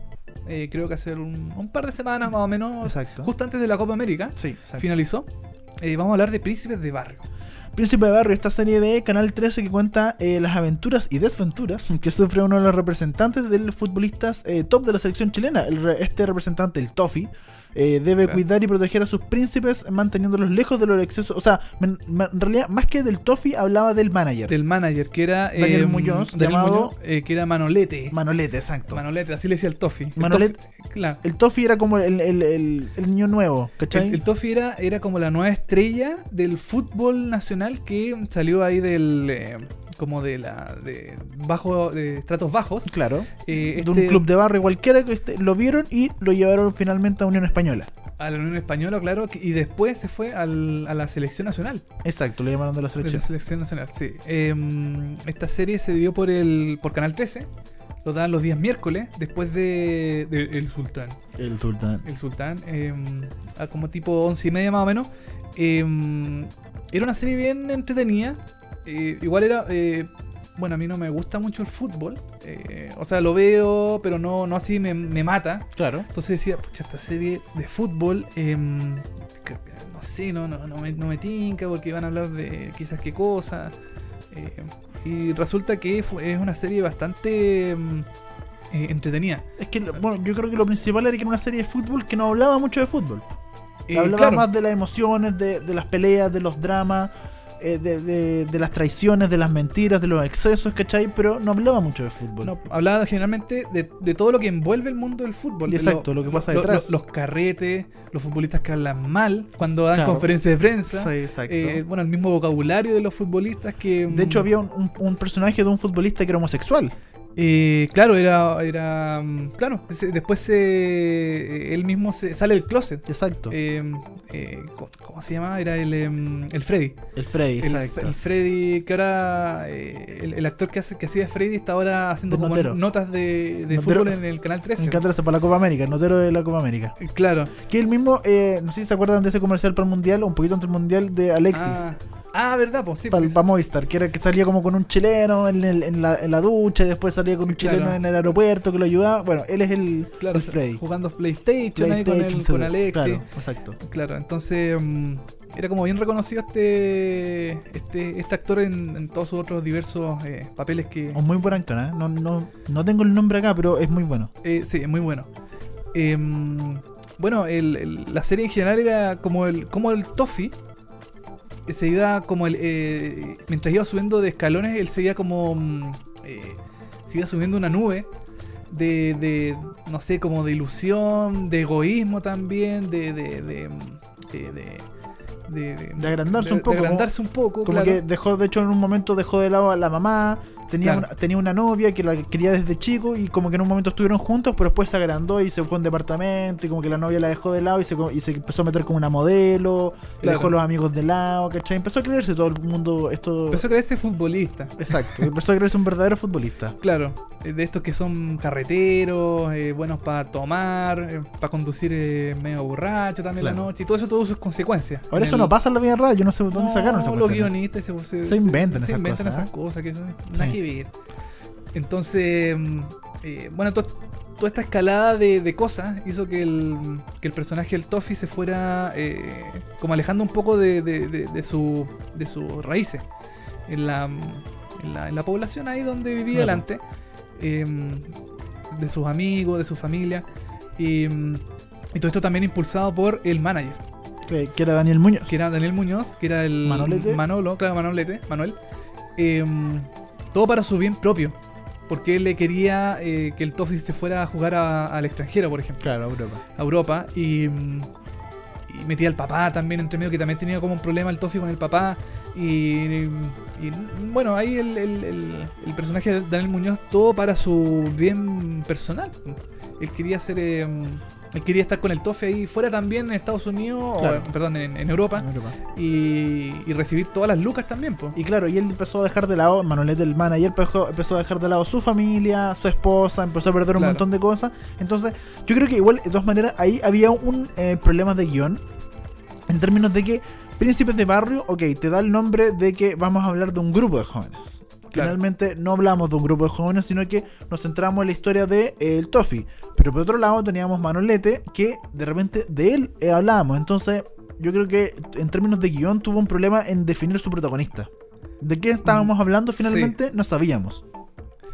eh, creo que hace un, un par de semanas más o menos. Exacto. Justo antes de la Copa América. Sí, exacto. Finalizó. Eh, vamos a hablar de Príncipes de Barrio. Príncipe de Barrio, esta serie de Canal 13 que cuenta eh, las aventuras y desventuras que sufre uno de los representantes del futbolistas eh, top de la selección chilena. Este representante, el Tofi, eh, debe Claro. cuidar y proteger a sus príncipes manteniéndolos lejos de los excesos. O sea, en realidad, más que del Tofi, hablaba del manager. Del manager, que era. Daniel eh, Muñoz, Daniel llamado- Muñoz, eh, que era Manolete. Manolete, exacto. Manolete, así le decía el Tofi. El Manolete- claro. el Tofi era como el, el- el- niño nuevo, ¿cachai? El, el Tofi era, era como la nueva estrella del fútbol nacional que salió ahí del. Como de la. de bajo. de estratos bajos. Claro. Eh, De un este- club de barrio cualquiera que este- lo vieron y lo llevaron finalmente a Unión Española. A la Unión Española, claro, y después se fue al- a la selección nacional. Exacto, le llamaron de la De la selección. selección nacional, sí. Em, esta serie se dio por el por Canal 13. Lo daban los días miércoles, después de, de El Sultán. El sultán. El Sultán, em, a como tipo once y media más o menos. Em, era una serie bien entretenida. Eh, igual era. eh, bueno, a mí no me gusta mucho el fútbol. eh, o sea, lo veo, pero no, no así me, me mata. Claro. Entonces decía, pucha, esta serie de fútbol, em, no sé, no, no, no, me, no me tinca porque van a hablar de quizás qué cosa. eh, y resulta que fue- es una serie bastante em, entretenida. Es que, bueno, yo creo que lo principal era que era una serie de fútbol que no hablaba mucho de fútbol. Eh, hablaba claro, más de las emociones, de, de las peleas, de los dramas, eh, de, de- de las traiciones, de las mentiras, de los excesos, ¿cachai? Pero no hablaba mucho de fútbol. no, hablaba generalmente de, de todo lo que envuelve el mundo del fútbol. Exacto, lo que pasa detrás. los carretes, los futbolistas que hablan mal cuando dan Claro. conferencias de prensa. Sí, exacto. eh, bueno, el mismo vocabulario de los futbolistas que... de hecho, mm, había un, un- un personaje de un futbolista que era homosexual. Eh, claro, era, era. mm, Claro, se- después se, él mismo se, sale del closet. Exacto. Eh, eh, ¿cómo, se llamaba? Era el, em, el Freddy. el Freddy, El, exacto. el Freddy, que ahora. eh, el, el actor que, hace, que hacía Freddy está ahora haciendo como notero. notas de, de fútbol en el canal 13. Me encanta ese para la Copa América, el notero de la Copa América. Eh, Claro. Que el mismo, eh, no sé si se acuerdan de ese comercial para el Mundial, o un poquito antes del Mundial, de Alexis. Ah, ah, verdad, pues sí. para, porque- Movistar, que era que salía como con un chileno en, el- en la, en la ducha y después salía con un Claro. chileno en el aeropuerto que lo ayudaba. Bueno, él es el, claro, el Freddy. jugando PlayStation, ahí con, el, PlayStation, con. Claro, exacto. Claro, entonces mm, era como bien reconocido este este, este actor en, en todos sus otros diversos eh, papeles que... Un muy buen actor, ¿eh? No, no, no tengo el nombre acá, pero es muy bueno. eh, sí, es muy bueno. Em, bueno, el- el- la serie en general era como el, como el Toffee. Se iba como el... eh, mientras iba subiendo de escalones, él se iba como... mm, eh, se iba subiendo una nube de, de, no sé, como de ilusión, de egoísmo también, de... de, de, de, de- de- de- De agrandarse de- un poco, De agrandarse un poco, Como claro. que dejó, de hecho, en un momento dejó de lado a la mamá. Tenía, Claro. una, tenía una novia que la quería desde chico y como que en un momento estuvieron juntos, pero después se agrandó y se fue a un departamento y como que la novia la dejó de lado y se, y se empezó a meter como una modelo, Claro. dejó a los amigos de lado, ¿cachai? Empezó a creerse todo el mundo esto... Empezó a creerse futbolista. Exacto, empezó a creerse un verdadero futbolista. Claro, eh, de estos que son carreteros, eh, buenos para tomar, para conducir eh, medio borracho también la noche, y todo eso tuvo sus consecuencias. Ahora eso el- no pasa en la vida real, yo no sé dónde No, sacaron esa los cuestión. guionistas se, se- Se inventan se esas inventan cosas, esas ¿eh? cosas que son Sí. Que ver. Entonces, mm, eh, bueno, to- toda esta escalada de, de cosas hizo que el, que el personaje del Toffee se fuera eh, como alejando un poco de, de, su, de sus raíces en la, en, la, en la población ahí donde vivía Claro. delante, eh, de sus amigos, de su familia. Y, mm, y todo esto también impulsado por el manager Que, que era Daniel Muñoz. que era Daniel Muñoz, que era el Manolete. Manolo, claro, Manolete, Manuel. eh, todo para su bien propio. Porque él le quería eh, que el Toffee se fuera a jugar a- al extranjero, por ejemplo, Claro, Europa. a Europa. Y, mm, y metía al papá también entre medio, que también tenía como un problema el Toffee con el papá. Y, y, bueno, ahí el, el- el- el personaje de Daniel Muñoz, todo para su bien personal. Él quería ser. eh, él quería estar con el Toffee ahí fuera también en Estados Unidos, Claro. o, perdón, en, en Europa, Europa. y, y recibir todas las lucas también, po. Y claro, y él empezó a dejar de lado, Manolete, el manager, empezó, empezó a dejar de lado su familia, su esposa, empezó a perder un Claro. montón de cosas. Entonces, yo creo que igual, de todas maneras, ahí había un eh, problema de guion. En términos de que Príncipes de Barrio, ok, te da el nombre de que vamos a hablar de un grupo de jóvenes. Claro. Finalmente no hablamos de un grupo de jóvenes, sino que nos centramos en la historia de eh, el Toffee. Pero por otro lado teníamos Manolete, que de repente de él eh, hablábamos. Entonces, yo creo que en términos de guion tuvo un problema en definir su protagonista. ¿De qué estábamos hablando finalmente? No sabíamos.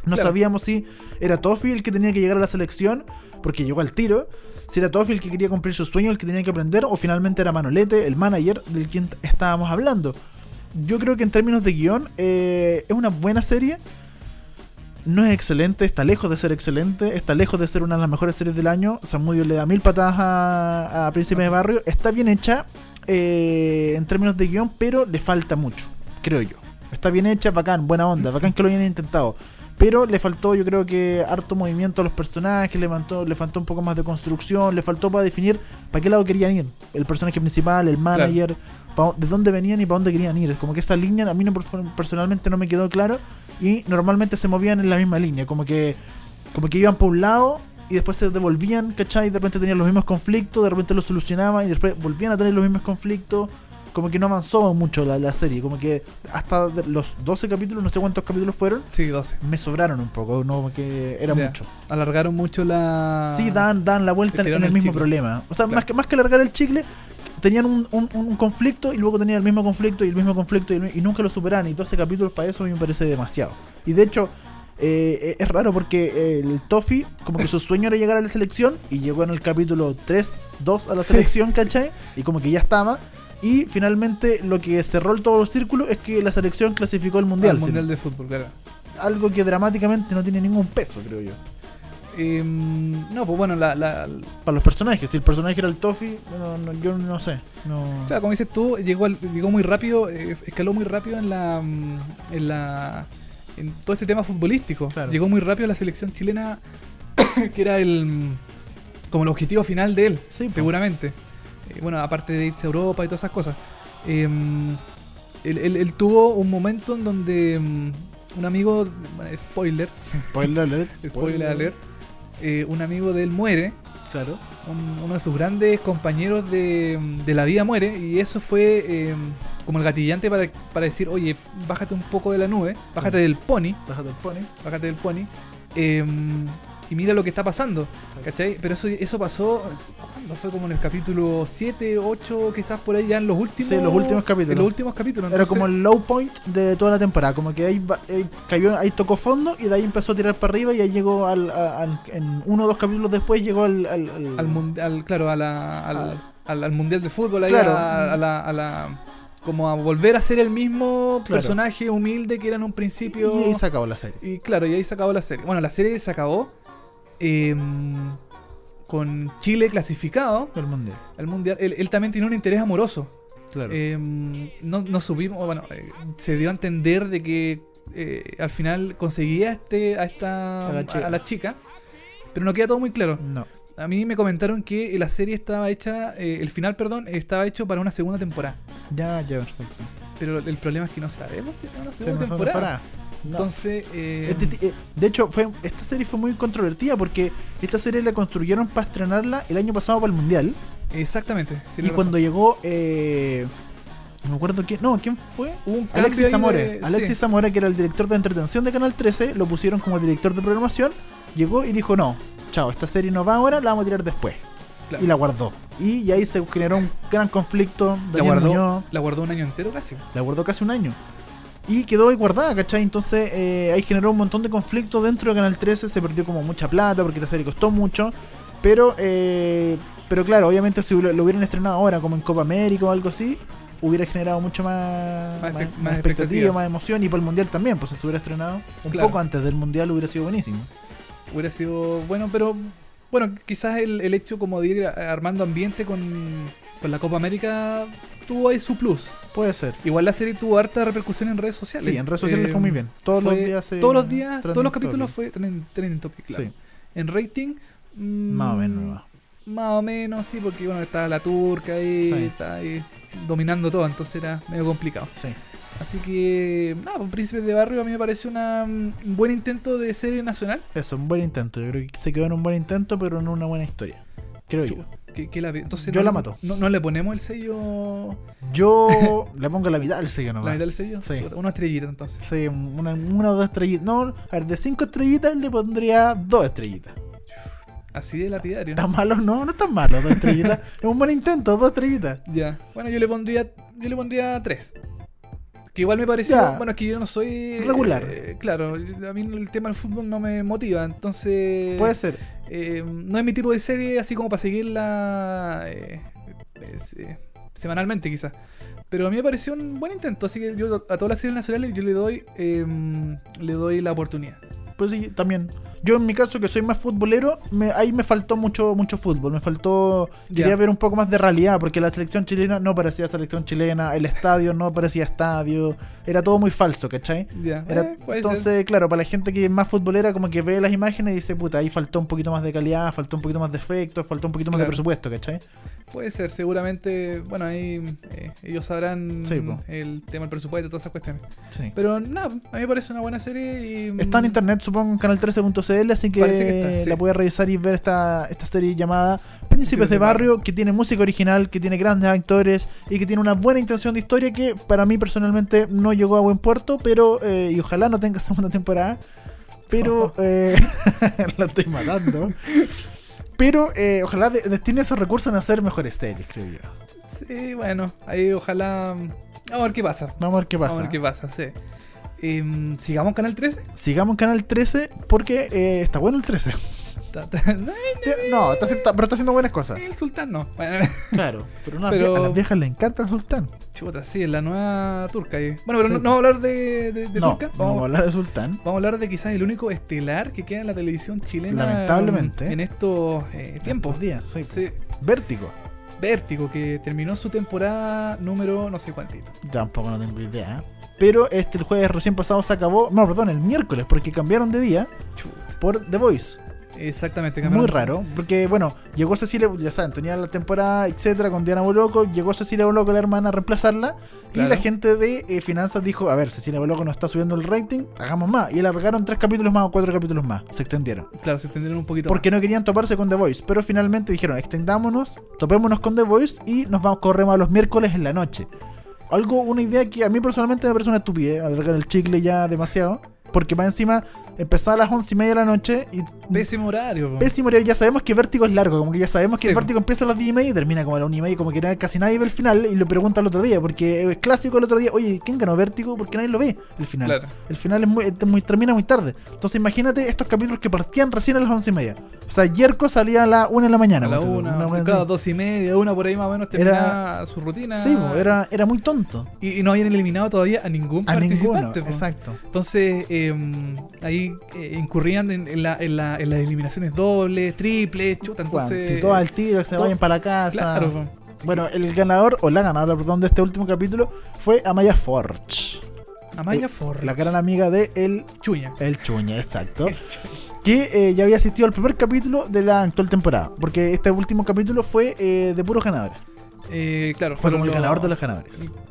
No Claro. sabíamos si era Toffee el que tenía que llegar a la selección, porque llegó al tiro. Si era Toffee el que quería cumplir su sueño, el que tenía que aprender, o finalmente era Manolete, el manager del quien estábamos hablando. Yo creo que en términos de guion eh, es una buena serie. No es excelente, está lejos de ser excelente, está lejos de ser una de las mejores series del año. Samudio le da mil patadas a, a Príncipe de Barrio. Está bien hecha eh, en términos de guion, pero le falta mucho, creo yo. Está bien hecha, bacán, buena onda, bacán que lo hayan intentado. Pero le faltó, yo creo que harto movimiento a los personajes, le faltó, le faltó un poco más de construcción, le faltó para definir para qué lado querían ir. El personaje principal, el manager, pa- de dónde venían y para dónde querían ir. Como que esa línea a mí no, personalmente no me quedó claro y normalmente se movían en la misma línea, como que como que iban por un lado y después se devolvían, ¿cachai? De repente tenían los mismos conflictos, de repente los solucionaban y después volvían a tener los mismos conflictos. Como que no avanzó mucho la, la serie, como que hasta los 12 capítulos, no sé cuántos capítulos fueron, Sí, 12. me sobraron un poco, no que era mucho. Alargaron mucho la. Sí, dan, dan la vuelta en, el el mismo chicle. problema. O sea, Claro. más, que, más que alargar el chicle, tenían un, un- un conflicto y luego tenían el mismo conflicto y el mismo conflicto y, y nunca lo superaban. Y 12 capítulos para eso a mí me parece demasiado. Y de hecho, eh, es raro porque el Toffee, como que su sueño era llegar a la selección y llegó en el capítulo 3, 2 a la Sí. selección, ¿cachai? Y como que ya estaba. Y finalmente lo que cerró el todo el círculo es que la selección clasificó al mundial. Al ¿sí? mundial de fútbol, claro. Algo que dramáticamente no tiene ningún peso, creo yo. Em, no, pues bueno, la, la- Para los personajes, si el personaje era el Toffee, no, no, yo no sé. No... Claro, como dices tú, llegó, al- llegó muy rápido, eh, escaló muy rápido en la, mm, en la en todo este tema futbolístico. Claro. Llegó muy rápido a la selección chilena, que era el mm, como el objetivo final de él, Sí, seguramente. Eh, bueno, aparte de irse a Europa y todas esas cosas. Em, él, él- él tuvo un momento en donde mm, un amigo, spoiler, Spoiler alert. spoiler alert, eh, un amigo de él muere Claro. un- uno de sus grandes compañeros de, de la vida muere y eso fue como el gatillante para, para decir, oye, bájate un poco de la nube, bájate del pony, Bájate el pony. bájate del pony eh, y mira lo que está pasando, ¿cachai? Pero eso, eso pasó, ¿cuándo fue? Como en el capítulo 7, 8, quizás por ahí ya en los últimos, Sí, los últimos capítulos. en los últimos capítulos. Era como el low point de toda la temporada. Como que ahí, ahí cayó, ahí tocó fondo y de ahí empezó a tirar para arriba y ahí llegó al, en uno o dos capítulos después llegó al, al, al- al mundial, claro, a la, al, al- al mundial de fútbol, ahí Claro. a, a la, a la- como a volver a ser el mismo Claro. personaje humilde que era en un principio. y ahí se acabó la serie. Y claro, y ahí se acabó la serie. Bueno, la serie se acabó em, con Chile clasificado El mundial. al mundial. Él, él también tiene un interés amoroso. Claro. Em, no, no subimos, bueno, eh, se dio a entender de que eh, al final conseguía este, a esta A la chica. a la chica, pero no queda todo muy claro. no. A mí me comentaron que la serie estaba hecha, eh, el final, perdón, estaba hecho para una segunda temporada. Ya, ya, perfecto. Pero el problema es que no sabemos si es una Se segunda temporada. No. Entonces, eh, Este eh, de hecho, fue, esta serie fue muy controvertida porque esta serie la construyeron para estrenarla el año pasado para el mundial. exactamente. y cuando llegó, eh, no me acuerdo quién, no, ¿quién fue? Un Alexis Zamora. de- Alexis sí. Zamora, que era el director de entretención de Canal 13, lo pusieron como director de programación. Llegó y dijo: No, chao, esta serie no va ahora, la vamos a tirar después. Claro. Y la guardó. Y, y ahí se generó un gran conflicto. la guardó, Muñoz la guardó un año entero casi. la guardó casi un año. Y quedó ahí guardada, ¿cachai? Entonces eh, ahí generó un montón de conflictos dentro de Canal 13. Se perdió como mucha plata porque esta serie costó mucho. Pero, eh, pero claro, obviamente si lo, lo hubieran estrenado ahora como en Copa América o algo así, hubiera generado mucho más, Más expectativa, expectativa. más emoción. Y para el Mundial también, pues si se hubiera estrenado un Claro. poco antes del Mundial hubiera sido buenísimo. Hubiera sido bueno, pero bueno, quizás el, el hecho como de ir armando ambiente con, con la Copa América tuvo ahí su plus. Puede ser. Igual la serie tuvo harta repercusión en redes sociales. Sí, en redes sociales le fue muy bien. Todos fue- los días se- todos los días, todos los capítulos topic. fue trending, trending topic, claro. Sí, En rating, mm, más o menos. Más o menos, sí, porque bueno, estaba la turca ahí, Sí. estaba ahí dominando todo, entonces era medio complicado. Sí. Así que, nada, pues, Príncipes de Barrio a mí me pareció una, un buen intento de serie nacional. Eso, un buen intento. Yo creo que se quedó en un buen intento, pero en una buena historia. Creo yo. Que, que la, entonces Yo no, la mato. No, no le ponemos el sello. Yo le pongo la mitad del sello La nomás. mitad del sello. Sí. Una estrellita entonces. Sí, una, una o dos estrellitas. No, a ver, de cinco estrellitas le pondría dos estrellitas. Así de lapidario. ¿Tan malo? No, no es tan malo, dos estrellitas. es un buen intento, dos estrellitas. Ya. Bueno, yo le pondría. Yo le pondría tres. Que igual me pareció. Ya. Bueno, es que yo no soy. Regular. eh, claro, a mí el tema del fútbol no me motiva. Entonces. Puede ser. eh, no es mi tipo de serie así como para seguirla eh, semanalmente quizás. Pero a mí me pareció un buen intento, así que yo a todas las series nacionales yo le doy eh, le doy la oportunidad. Pues sí, también. Yo en mi caso, que soy más futbolero, me, ahí me faltó mucho mucho fútbol. Me faltó... Quería ver un poco más de realidad, porque la selección chilena no parecía selección chilena, el estadio no parecía estadio, era todo muy falso, ¿cachai? Ya, Era- eh, entonces, ser. claro, para la gente que es más futbolera, como que ve las imágenes y dice, puta, ahí faltó un poquito más de calidad, faltó un poquito más de efectos, faltó un poquito más de Claro. presupuesto, ¿cachai? Puede ser, seguramente. Bueno, ahí eh, ellos sabrán Sí, el tema del presupuesto y todas esas cuestiones. Sí. Pero nada, a mí me parece una buena serie y. Está en internet, supongo, en canal13.cl, así que, que está, sí. la puedes revisar y ver esta, esta serie llamada Príncipes de Barrio, que tiene música original, que tiene grandes actores y que tiene una buena intención de historia que para mí personalmente no llegó a buen puerto, pero eh, y ojalá no tenga segunda temporada. Pero eh, la estoy matando. Pero eh, ojalá de- destine esos recursos en hacer mejores series, creo yo. Sí, bueno, ahí ojalá. Vamos a ver qué pasa. Vamos a ver qué pasa. Vamos a ver qué pasa, sí. Em, Sigamos Canal 13. Sigamos Canal 13 porque está bueno el 13. No, está, pero está haciendo buenas cosas. El sultán no. Bueno, Claro, pero, no, a Pero- las vie- a las viejas les encanta el sultán. chuta, sí, es la nueva turca ahí. Bueno, pero Sí. no, no vamos a hablar de, de, de no, turca. no vamos a hablar de sultán. Vamos a hablar de quizás el único estelar que queda en la televisión chilena. Lamentablemente. En estos eh, tiempos. Estos días, sí. Sí. Vértigo. Vértigo, que terminó su temporada número no sé cuántito. Tampoco no tengo idea. Pero este el jueves recién pasado se acabó. No, perdón, el miércoles, porque cambiaron de día Chuta. por The Voice. Exactamente. Muy cambiaron- raro, porque bueno, llegó Cecilia, ya saben, tenía la temporada, etcétera, con Diana Boloco, llegó Cecilia Boloco, la hermana, a reemplazarla, Claro. y la gente de eh, finanzas dijo, a ver, Cecilia Boloco no está subiendo el rating, hagamos más, y alargaron tres capítulos más o cuatro capítulos más, se extendieron. Claro, se extendieron un poquito. Porque no querían toparse con The Voice, pero finalmente dijeron, extendámonos, topémonos con The Voice y nos vamos, corremos a los miércoles en la noche. Algo, una idea que a mí personalmente me parece una estupidez, alargar el chicle ya demasiado, porque más encima empezaba a las once y media de la noche y. Pésimo horario. po. Pésimo horario, ya sabemos que Vértigo es largo, como que ya sabemos que Sí. el Vértigo empieza a las 10 y media y termina como a las 1 y media, como que casi nadie ve el final y lo pregunta el otro día, porque es clásico el otro día, oye, ¿quién ganó Vértigo? Porque nadie lo ve el final. Claro. El final es muy, termina muy tarde. Entonces imagínate estos capítulos que partían recién a las 11 y media. O sea, Yerko salía a la 1 de la mañana. A la ponte tú, una, wea cada así. dos y media, una por ahí más o menos terminaba su rutina. Sí, po, era, era muy tonto. Y, y no habían eliminado todavía a ningún A ninguno, participante. po. exacto. Entonces, eh, ahí eh, incurrían en, en la- en la- en las eliminaciones dobles, triples, chuta. Entonces, si todos al tiro, que se todo- vayan para casa. claro. Bueno, el ganador, o la ganadora, perdón, de este último capítulo fue Amaya Forge. Amaya Eh, Forge. La gran amiga de el, Chuña. el Chuña, exacto. El Chuña. que eh, ya había asistido al primer capítulo de la actual temporada. Porque este último capítulo fue eh, de puros ganadores. Eh, claro, Fue como el ganador de los ganadores.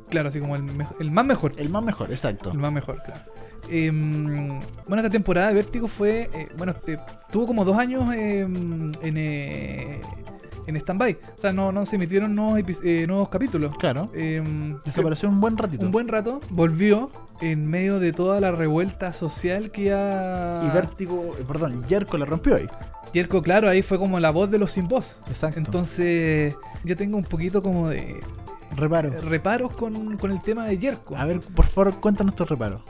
Claro, así como el más mejor. El más mejor, exacto. El más mejor, claro. Em, bueno, esta temporada de Vértigo fue. eh, bueno, eh, tuvo como dos años em, en. eh, en stand-by. O sea, no, no se emitieron nuevos, eh, nuevos capítulos. Claro. Em, Desapareció un buen ratito. un buen rato, volvió en medio de toda la revuelta social que ya. Y Vértigo, eh, perdón, y Yerko la rompió ahí. Yerko, claro, ahí fue como la voz de los sin voz. Exacto. Entonces, yo tengo un poquito como de reparo. reparos con, con el tema de Yerko. A ver, por favor, cuéntanos tus reparos.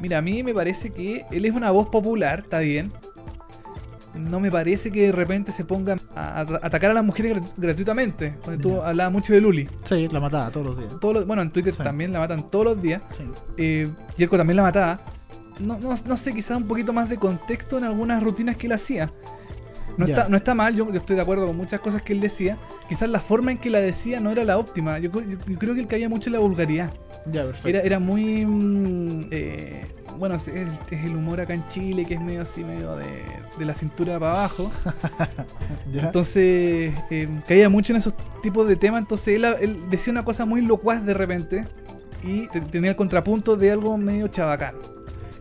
Mira, a mí me parece que él es una voz popular, está bien. No me parece que de repente se ponga a, atacar a las mujeres grat- gratuitamente. Cuando tú hablabas mucho de Luli. Sí, la mataba todos los días. Todos los- bueno, en Twitter Sí. también la matan todos los días. Sí. Eh, Yerko también la mataba. No, no, no sé, quizás un poquito más de contexto en algunas rutinas que él hacía. No, está, no está mal, yo, yo estoy de acuerdo con muchas cosas que él decía. Quizás la forma en que la decía no era la óptima. Yo, creo- yo creo que él caía mucho en la vulgaridad. Ya, perfecto. Era, era muy. mm, eh, bueno, es el, es el humor acá en Chile, que es medio así, medio de, de la cintura para abajo. Ya. Entonces, eh, caía mucho en esos tipos de temas. Entonces, él, él decía una cosa muy locuaz de repente y te- tenía el contrapunto de algo medio chabacano.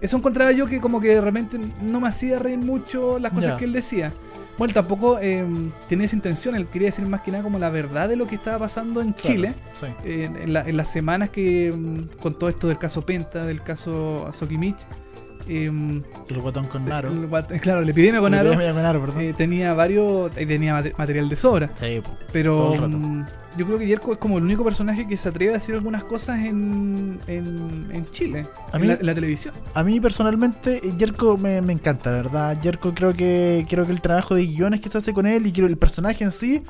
Eso encontraba yo que, como que de repente no me hacía reír mucho las cosas que él decía. Bueno, tampoco eh, tenía esa intención, él quería decir más que nada como la verdad de lo que estaba pasando en Claro, Chile Sí. en, en la- en las semanas que mm, con todo esto del caso Penta, del caso Sokimich, em, El guatón con Naro. el guat- claro, la epidemia con Naro, eh, tenía varios, eh, tenía mate- material de sobra, Sí, pero el mm, yo creo que Yerko es como el único personaje que se atreve a decir algunas cosas en, en, en Chile, A en, mí- la, televisión. A mí personalmente, eh, Yerko me, me encanta, ¿verdad? Yerko creo que creo que el trabajo de guiones que se hace con él y creo el personaje en sí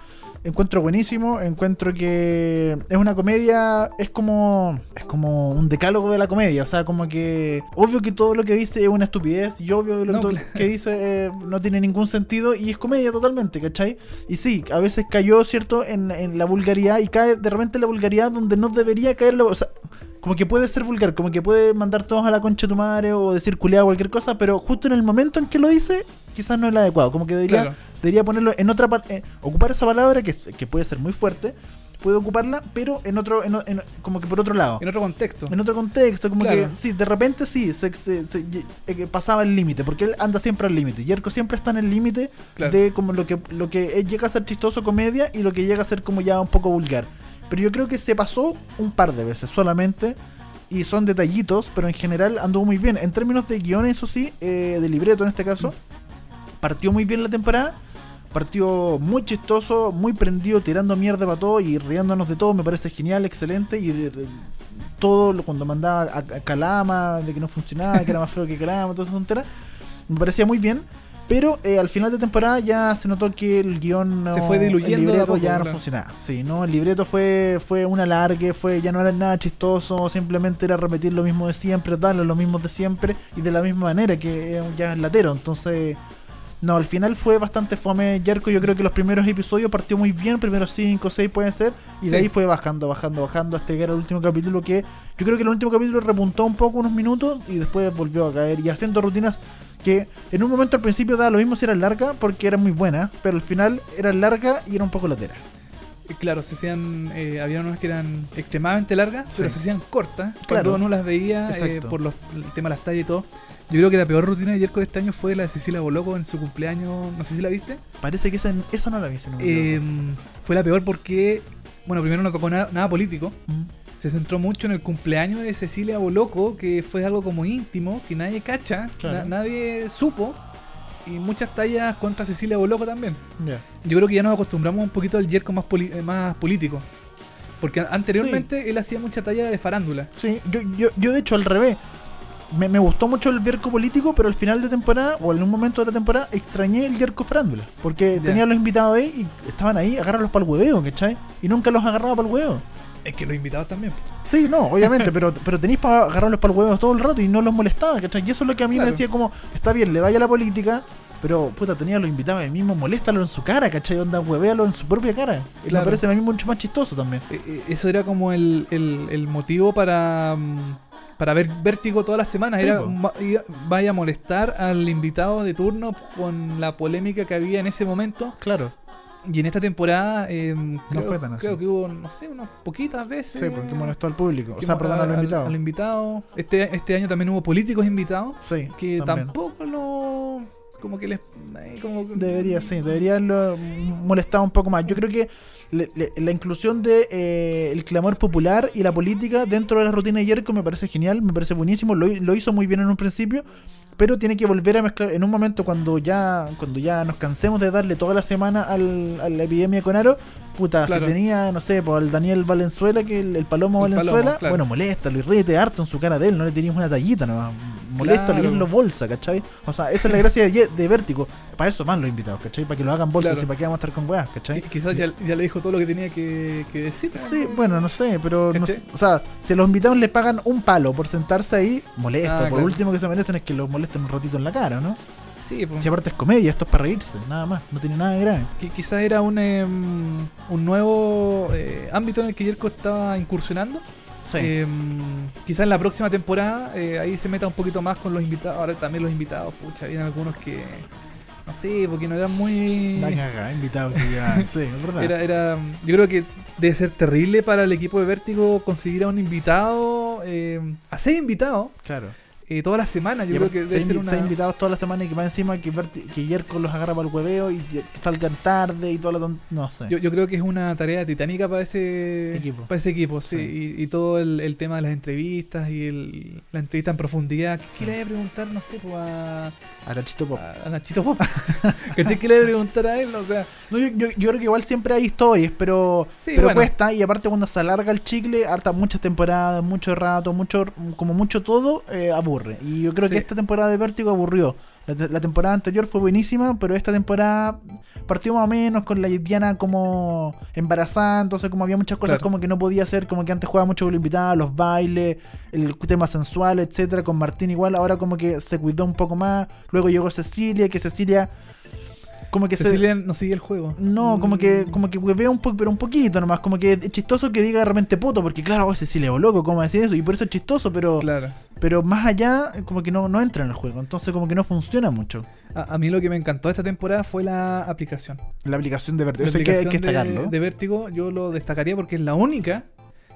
encuentro buenísimo, encuentro que es una comedia, es como es como un decálogo de la comedia, o sea, como que obvio que todo lo que dice es una estupidez y obvio que lo No, claro. que dice eh, no tiene ningún sentido y es comedia totalmente, ¿cachai? Y sí, a veces cayó, ¿cierto?, en, en la vulgaridad y cae de repente en la vulgaridad donde no debería caer la... O sea, como que puede ser vulgar, como que puede mandar todos a la concha de tu madre o decir culeado cualquier cosa, pero justo en el momento en que lo dice, quizás no es el adecuado. Como que debería, Claro. debería ponerlo en otra parte, ocupar esa palabra que, que puede ser muy fuerte, puede ocuparla, pero en otro, en en- como que por otro lado. En otro contexto. En otro contexto, como Claro. que sí, de repente sí, se, se- se- eh, pasaba el límite, porque él anda siempre al límite. Yerko siempre está en el límite Claro. de como lo que, lo que eh, llega a ser chistoso comedia y lo que llega a ser como ya un poco vulgar. Pero yo creo que se pasó un par de veces solamente. Y son detallitos, pero en general anduvo muy bien. En términos de guiones, eso sí, eh, de libreto en este caso, partió muy bien la temporada. Partió muy chistoso, muy prendido, tirando mierda para todo y riéndonos de todo. Me parece genial, excelente. Y de- de- todo lo- cuando mandaba a, a Calama, de que no funcionaba, que era más feo que Calama, toda esa tontera, me parecía muy bien. Pero eh, al final de temporada ya se notó que el guion no, Se fue diluyendo el libreto ya no funcionaba. Sí, no, el libreto fue fue un alargue, fue ya no era nada chistoso, simplemente era repetir lo mismo de siempre, darle lo mismo de siempre y de la misma manera que eh, ya es latero. Entonces, no, al final fue bastante fome Jerko. Yo creo que los primeros episodios partió muy bien, primeros 5 o 6 puede ser, y de ahí fue bajando, bajando, bajando hasta llegar al último capítulo que yo creo que el último capítulo repuntó un poco unos minutos y después volvió a caer y haciendo rutinas que en un momento al principio daba lo mismo si eran largas porque eran muy buenas, pero al final eran largas y era un poco latera. Eh, Claro, se hacían, eh, había unas que eran extremadamente largas, Sí. pero se hacían cortas. Claro. Cuando uno las veía eh, por los, el tema de las tallas y todo. Yo creo que la peor rutina de Yerko de este año fue la de Cecilia Boloco en su cumpleaños. No sé si la viste. Parece que esa, esa no la vi, si no me Eh, fue la peor porque, bueno, primero no tocó nada, nada político. Mm. Se centró mucho en el cumpleaños de Cecilia Boloco, que fue algo como íntimo, que nadie cacha, Claro. na- nadie supo. Y muchas tallas contra Cecilia Boloco también. Yo creo que ya nos acostumbramos un poquito al Yerko más, eh, más político. Porque anteriormente él hacía mucha talla de farándula. Sí, yo, yo, yo de hecho al revés. Me, me gustó mucho el Yerko político, pero al final de temporada, o en un momento de la temporada, extrañé el Yerko frándula. Porque Ya. tenía a los invitados ahí y estaban ahí, agárralos para el hueveo, ¿cachai? Y nunca los agarraba para el hueveo. Es que los invitados también. Sí, no, obviamente, pero, pero tenéis para agarrarlos para el huevo todo el rato y no los molestaba, ¿cachai? Y eso es lo que a mí Claro. me decía como, está bien, le vaya a la política, pero puta, tenía a los invitados ahí mismo, moléstalo en su cara, ¿cachai? Onda, huevealo en su propia cara. Y me parece a mí mucho más chistoso también. Eh, eh, Eso era como el, el- el motivo para, mm, para ver Vértigo todas las semanas. Sí, era iba- vaya a molestar al invitado de turno con la polémica que había en ese momento. Claro. Y en esta temporada eh, creo, fue tan así. creo que hubo, no sé, unas poquitas veces. Sí, porque molestó al público. O sea, perdón, a los al- invitado. Este, este año también hubo políticos invitados Sí, que también. tampoco lo. Como que les. como Debería, sí, debería haberlo molestado un poco más. Yo creo que la inclusión de eh, el clamor popular y la política dentro de la rutina de Jericho me parece genial, me parece buenísimo. Lo, lo hizo muy bien en un principio, pero tiene que volver a mezclar en un momento cuando ya cuando ya nos cansemos de darle toda la semana al- a la epidemia con Aro. Puta, Claro. si tenía, no sé, pues al Daniel Valenzuela, que el, el Palomo El Valenzuela, Palomo, claro. bueno, moléstalo y ríete harto en su cara de él, no le tenías una tallita nomás. Moléstalo y Claro. hazlo bolsa, ¿cachai? O sea, esa es la gracia de, Vértigo. Para eso más los invitados, ¿cachai? Para que lo hagan bolsas y para que vamos a estar con weas, ¿cachai? Qui- Quizás ya, ya le dijo todo lo que tenía que, que decir. Sí, bueno, no sé, pero o sea, si a los invitados les pagan un palo por sentarse ahí, molesta. Ah, por último que se merecen es que los molesten un ratito en la cara, ¿no? Sí, pues. Si aparte es comedia, esto es para reírse, nada más, no tiene nada de grave. Qui- Quizás era un, em, un nuevo eh, ámbito en el que Yerko estaba incursionando. Sí. Em, quizás en la próxima temporada eh, ahí se meta un poquito más con los invitados. Ahora también los invitados, pucha, habían algunos que. No sé, porque no eran muy. la invitados que ya. sí, es verdad. Era, era, yo creo que debe ser terrible para el equipo de Vértigo conseguir a un invitado, eh, a seis invitados Claro. Eh, todas las semanas. Yo Y creo que debe ser una. invitados toda la semana y que más encima que, que Yerko los agarra para el hueveo y que salgan tarde y toda la ton- No sé. Yo, yo creo que es una tarea titánica para ese Equipo. Para ese equipo, sí. Sí. Y, y todo el, el tema de las entrevistas y el, la entrevista en profundidad. ¿Qué le a preguntar, no sé, pues, a, Arachito Pop. a, a Nachito Pop? ¿Qué le a preguntar a él? O sea, No, yo, yo- yo creo que igual siempre hay historias, pero, Sí, pero bueno. cuesta. Y aparte, cuando se alarga el chicle, harta muchas temporadas, mucho rato, mucho como mucho todo, eh, aburre. Y yo creo que esta temporada de Vértigo aburrió. La, te- la temporada anterior fue buenísima, pero esta temporada partió más o menos con la Diana como embarazada. Entonces, como había muchas cosas Claro. como que no podía hacer, como que antes jugaba mucho con los invitados, los bailes, el tema sensual, etcétera Con Martín igual, ahora como que se cuidó un poco más. Luego llegó Cecilia, que Cecilia como que se... Cecilia no sigue el juego. No, como que, Mm. como que huevea un poco, pero un poquito nomás. Como que es chistoso que diga de repente poto, porque claro, oh, Cecilia, loco, ¿cómo decir eso? Y por eso es chistoso, pero, Claro. Pero más allá, como que no, no entra en el juego. Entonces, como que no funciona mucho. A, a mí lo que me encantó esta temporada fue la aplicación. La aplicación de Vértigo, La eso hay que, hay que aplicación de- destacarlo. De, Vértigo yo lo destacaría porque es la única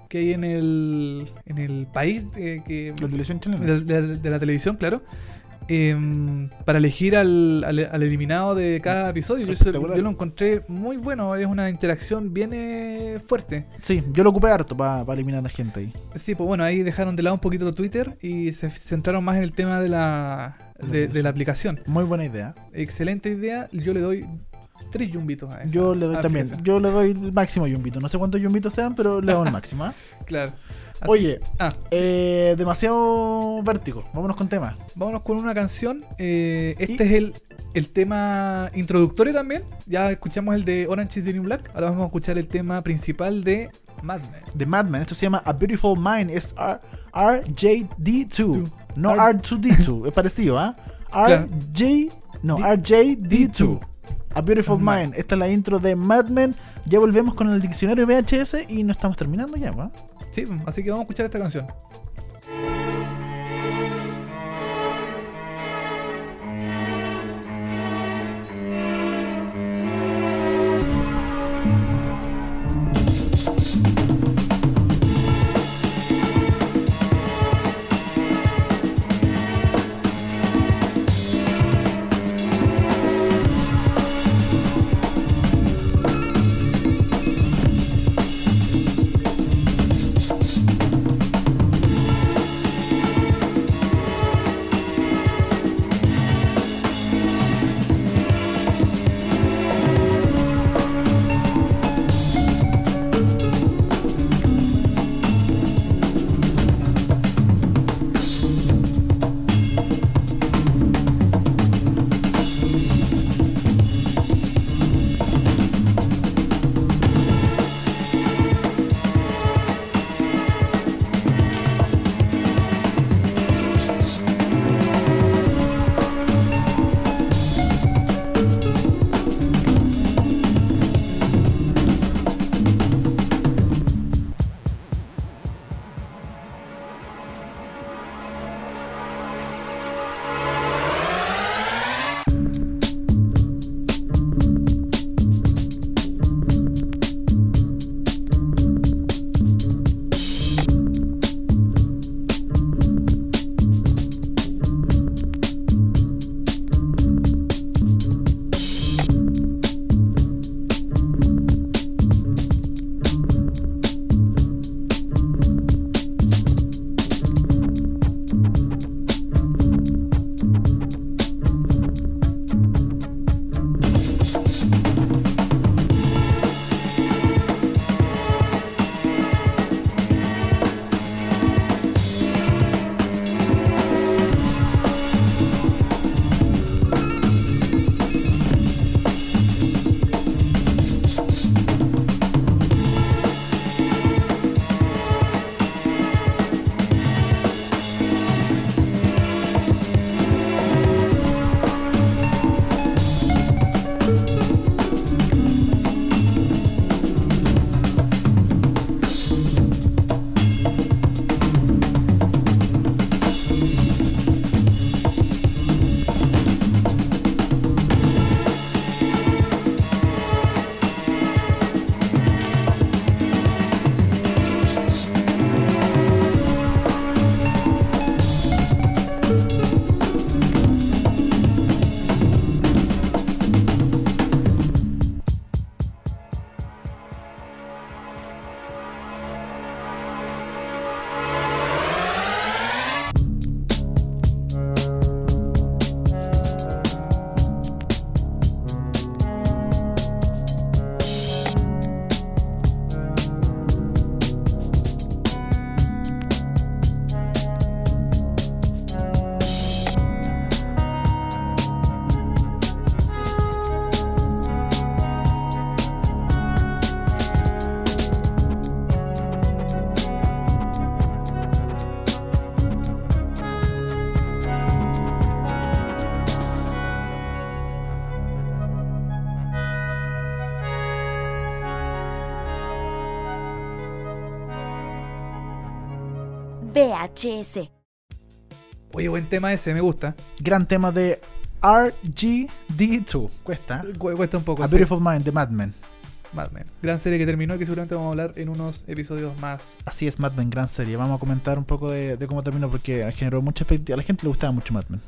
que hay en el, en el país eh, que, La televisión chilena. de, de- de la televisión, claro. Em, para elegir al, al- al eliminado de cada episodio. Yo, lo encontré muy bueno. Es una interacción bien eh, fuerte. Sí, yo lo ocupé harto para eliminar a la gente ahí. Sí, pues bueno, ahí dejaron de lado un poquito Twitter y se centraron más en el tema de la, de, de la aplicación. Muy buena idea. Excelente idea. Yo le doy tres yumbitos a esa Yo le doy también, yo le doy el máximo yumbito. No sé cuántos yumbitos sean, pero le doy el máximo. ¿ah? Claro. Así- Oye, Ah, eh, demasiado vértigo. Vámonos con temas. vámonos con una canción. Eh, este es el, el tema introductorio también. Ya escuchamos el de Orange is the New Black. Ahora vamos a escuchar el tema principal de Mad Men. The Madman, esto se llama A Beautiful Mind, es R- RJD2. Two. No R- R2D2, es parecido, ¿ah? RJ, no, D- RJD2. A Beautiful Mind. Mind. Esta es la intro de Mad Men. Ya volvemos con el diccionario VHS y no estamos terminando ya, ¿va? Sí, así que vamos a escuchar esta canción. VHS. Oye, buen tema ese, me gusta. Gran tema de RGD2. Cuesta. Cu- Cuesta un poco. A sí. Beautiful Mind de Mad Men. Mad Men. Gran serie que terminó y que seguramente vamos a hablar en unos episodios más. Así es, Mad Men, gran serie. Vamos a comentar un poco de, de cómo terminó porque generó mucha expectativa. A la gente le gustaba mucho Mad Men.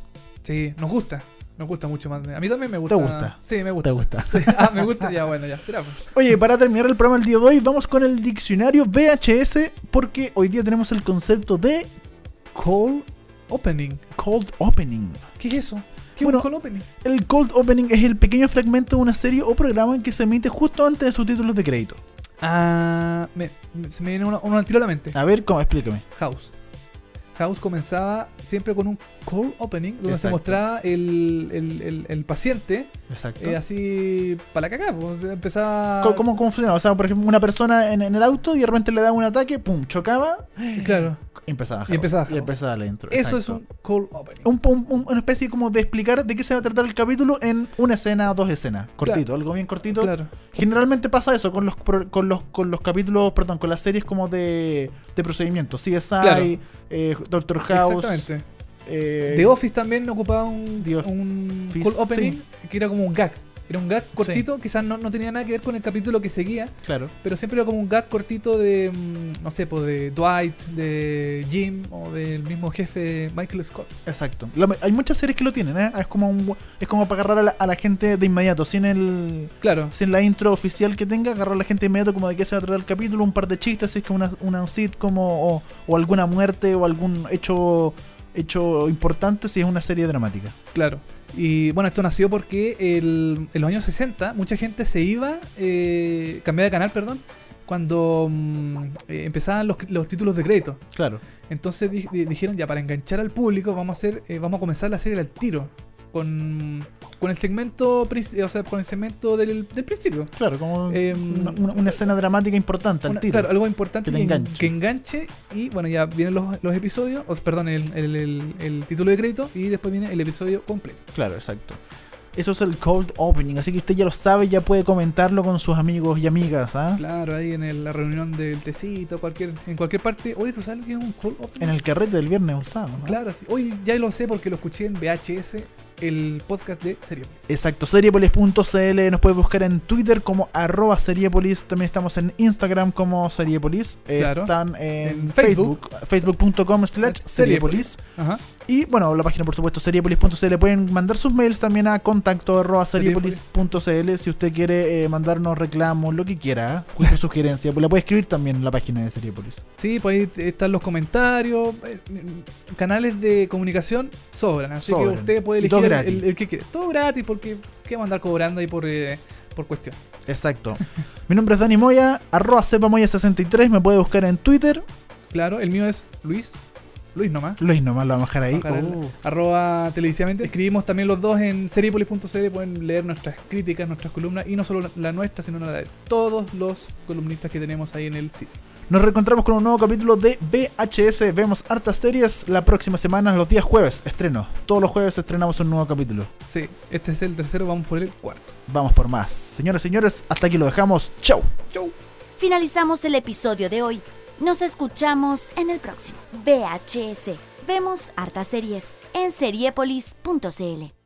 Sí, nos gusta. Nos gusta mucho Men. A mí también me gusta. gusta? Sí, me gusta. ¿Te gusta? Sí. Ah, me gusta. Ya, bueno, ya. Será. pues. Oye, para terminar el programa el día de hoy, vamos con el diccionario VHS porque hoy día tenemos el concepto de Cold Opening. cold opening. ¿Qué es eso? ¿Qué Bueno, es un Cold Opening? El cold opening es el pequeño fragmento de una serie o programa que se emite justo antes de sus títulos de crédito. Ah, me, me- se me viene uno al tiro a la mente. A ver, ¿cómo? Explícame. House. House comenzaba siempre con un cold opening donde se mostraba el, el, el- el paciente Exacto. eh, así para la cagada. Pues, empezaba. ¿Cómo, cómo, cómo funcionaba? O sea, por ejemplo, una persona en, en el auto y de repente le daba un ataque, pum, chocaba Claro. y empezaba. Y empezaba Y House. empezaba la intro. Eso es un cold opening. Un, un- un- una especie como de explicar de qué se va a tratar el capítulo en una escena dos escenas. Cortito, algo bien cortito. Claro. Generalmente pasa eso con los, con los, con los capítulos, perdón, con las series como de, de procedimiento. CSI, Claro. Eh, Doctor House. Exactamente. eh, The Office también ocupaba un, The un Office, cold opening sí. que era como un gag. Era un gag cortito, quizás no, no tenía nada que ver con el capítulo que seguía, Claro. pero siempre era como un gag cortito de, mm, no sé, pues de Dwight, de Jim o del mismo jefe Michael Scott. Exacto. La- hay muchas series que lo tienen, ¿eh? Es como, un, es como para agarrar a la, a la gente de inmediato, sin el. Claro, Sin la intro oficial que tenga, agarrar a la gente de inmediato como de qué se va a tratar el capítulo, un par de chistes, si es que una, una sitcom o, o, o alguna muerte o algún hecho hecho importante si es una serie dramática. claro. Y bueno, esto nació porque el- en los años 60 mucha gente se iba, eh, cambiaba de canal, perdón, cuando mm, eh, empezaban los, los títulos de crédito. Claro. Entonces di- di- dijeron ya para enganchar al público vamos a hacer eh, vamos a comenzar la serie al tiro con, con el segmento o sea con el segmento del, del principio. Claro, como Em, una, una- una escena dramática importante al Una- tiro. claro, algo importante Que en- enganche. que enganche y bueno ya vienen los, los episodios, o, perdón, el, el- el- el título de crédito y después viene el episodio completo. Claro, exacto. Eso es el cold opening, así que usted ya lo sabe, ya puede comentarlo con sus amigos y amigas, ¿ah? Claro, ahí en el- la reunión del tecito, cualquier, en cualquier parte. Oye, ¿tú sabes lo que es un cold opening? En el carrete del viernes o sábado, ¿no? Claro, sí. Oye, ya lo sé porque lo escuché en VHS, el podcast de Serio. Exacto, seriepolis.cl, nos puede buscar en Twitter como arroba seriepolis, también estamos en Instagram como seriepolis, Claro. están en, En Facebook, facebook.com slash Seriepolis. seriepolis, Ajá. Y bueno, la página por supuesto seriepolis.cl, pueden mandar sus mails también a contacto arroba seriepolis.cl si usted quiere eh, mandarnos reclamos, lo que quiera, cualquier sugerencia, pues la puede escribir también en la página de Seriepolis. Sí, pues ahí están los comentarios. eh, Canales de comunicación sobran. Así Sobran. que usted puede elegir el, gratis. el- el que quiere. Todo gratis porque ¿qué va a andar cobrando ahí por, eh, por cuestión? Exacto. Mi nombre es Dani Moya, arroba cepamoya63, me puede buscar en Twitter, Claro, el mío es Luis. Luis nomás. Luis nomás lo vamos a dejar ahí. Bajar el- Oh. Arroba televisivamente. Escribimos también los dos en seriepolis.cl. Pueden leer nuestras críticas, nuestras columnas. Y no solo la, la nuestra, sino la de todos los columnistas que tenemos ahí en el sitio. Nos reencontramos con un nuevo capítulo de VHS. Vemos hartas series la próxima semana, los días jueves. Estreno. Todos los jueves estrenamos un nuevo capítulo. Sí, este es el tercero. Vamos por el cuarto. Vamos por más. Señoras y señores, hasta aquí lo dejamos. Chau. Chau. Finalizamos el episodio de hoy. Nos escuchamos en el próximo. VHS. Vemos hartas series en seriepolis.cl.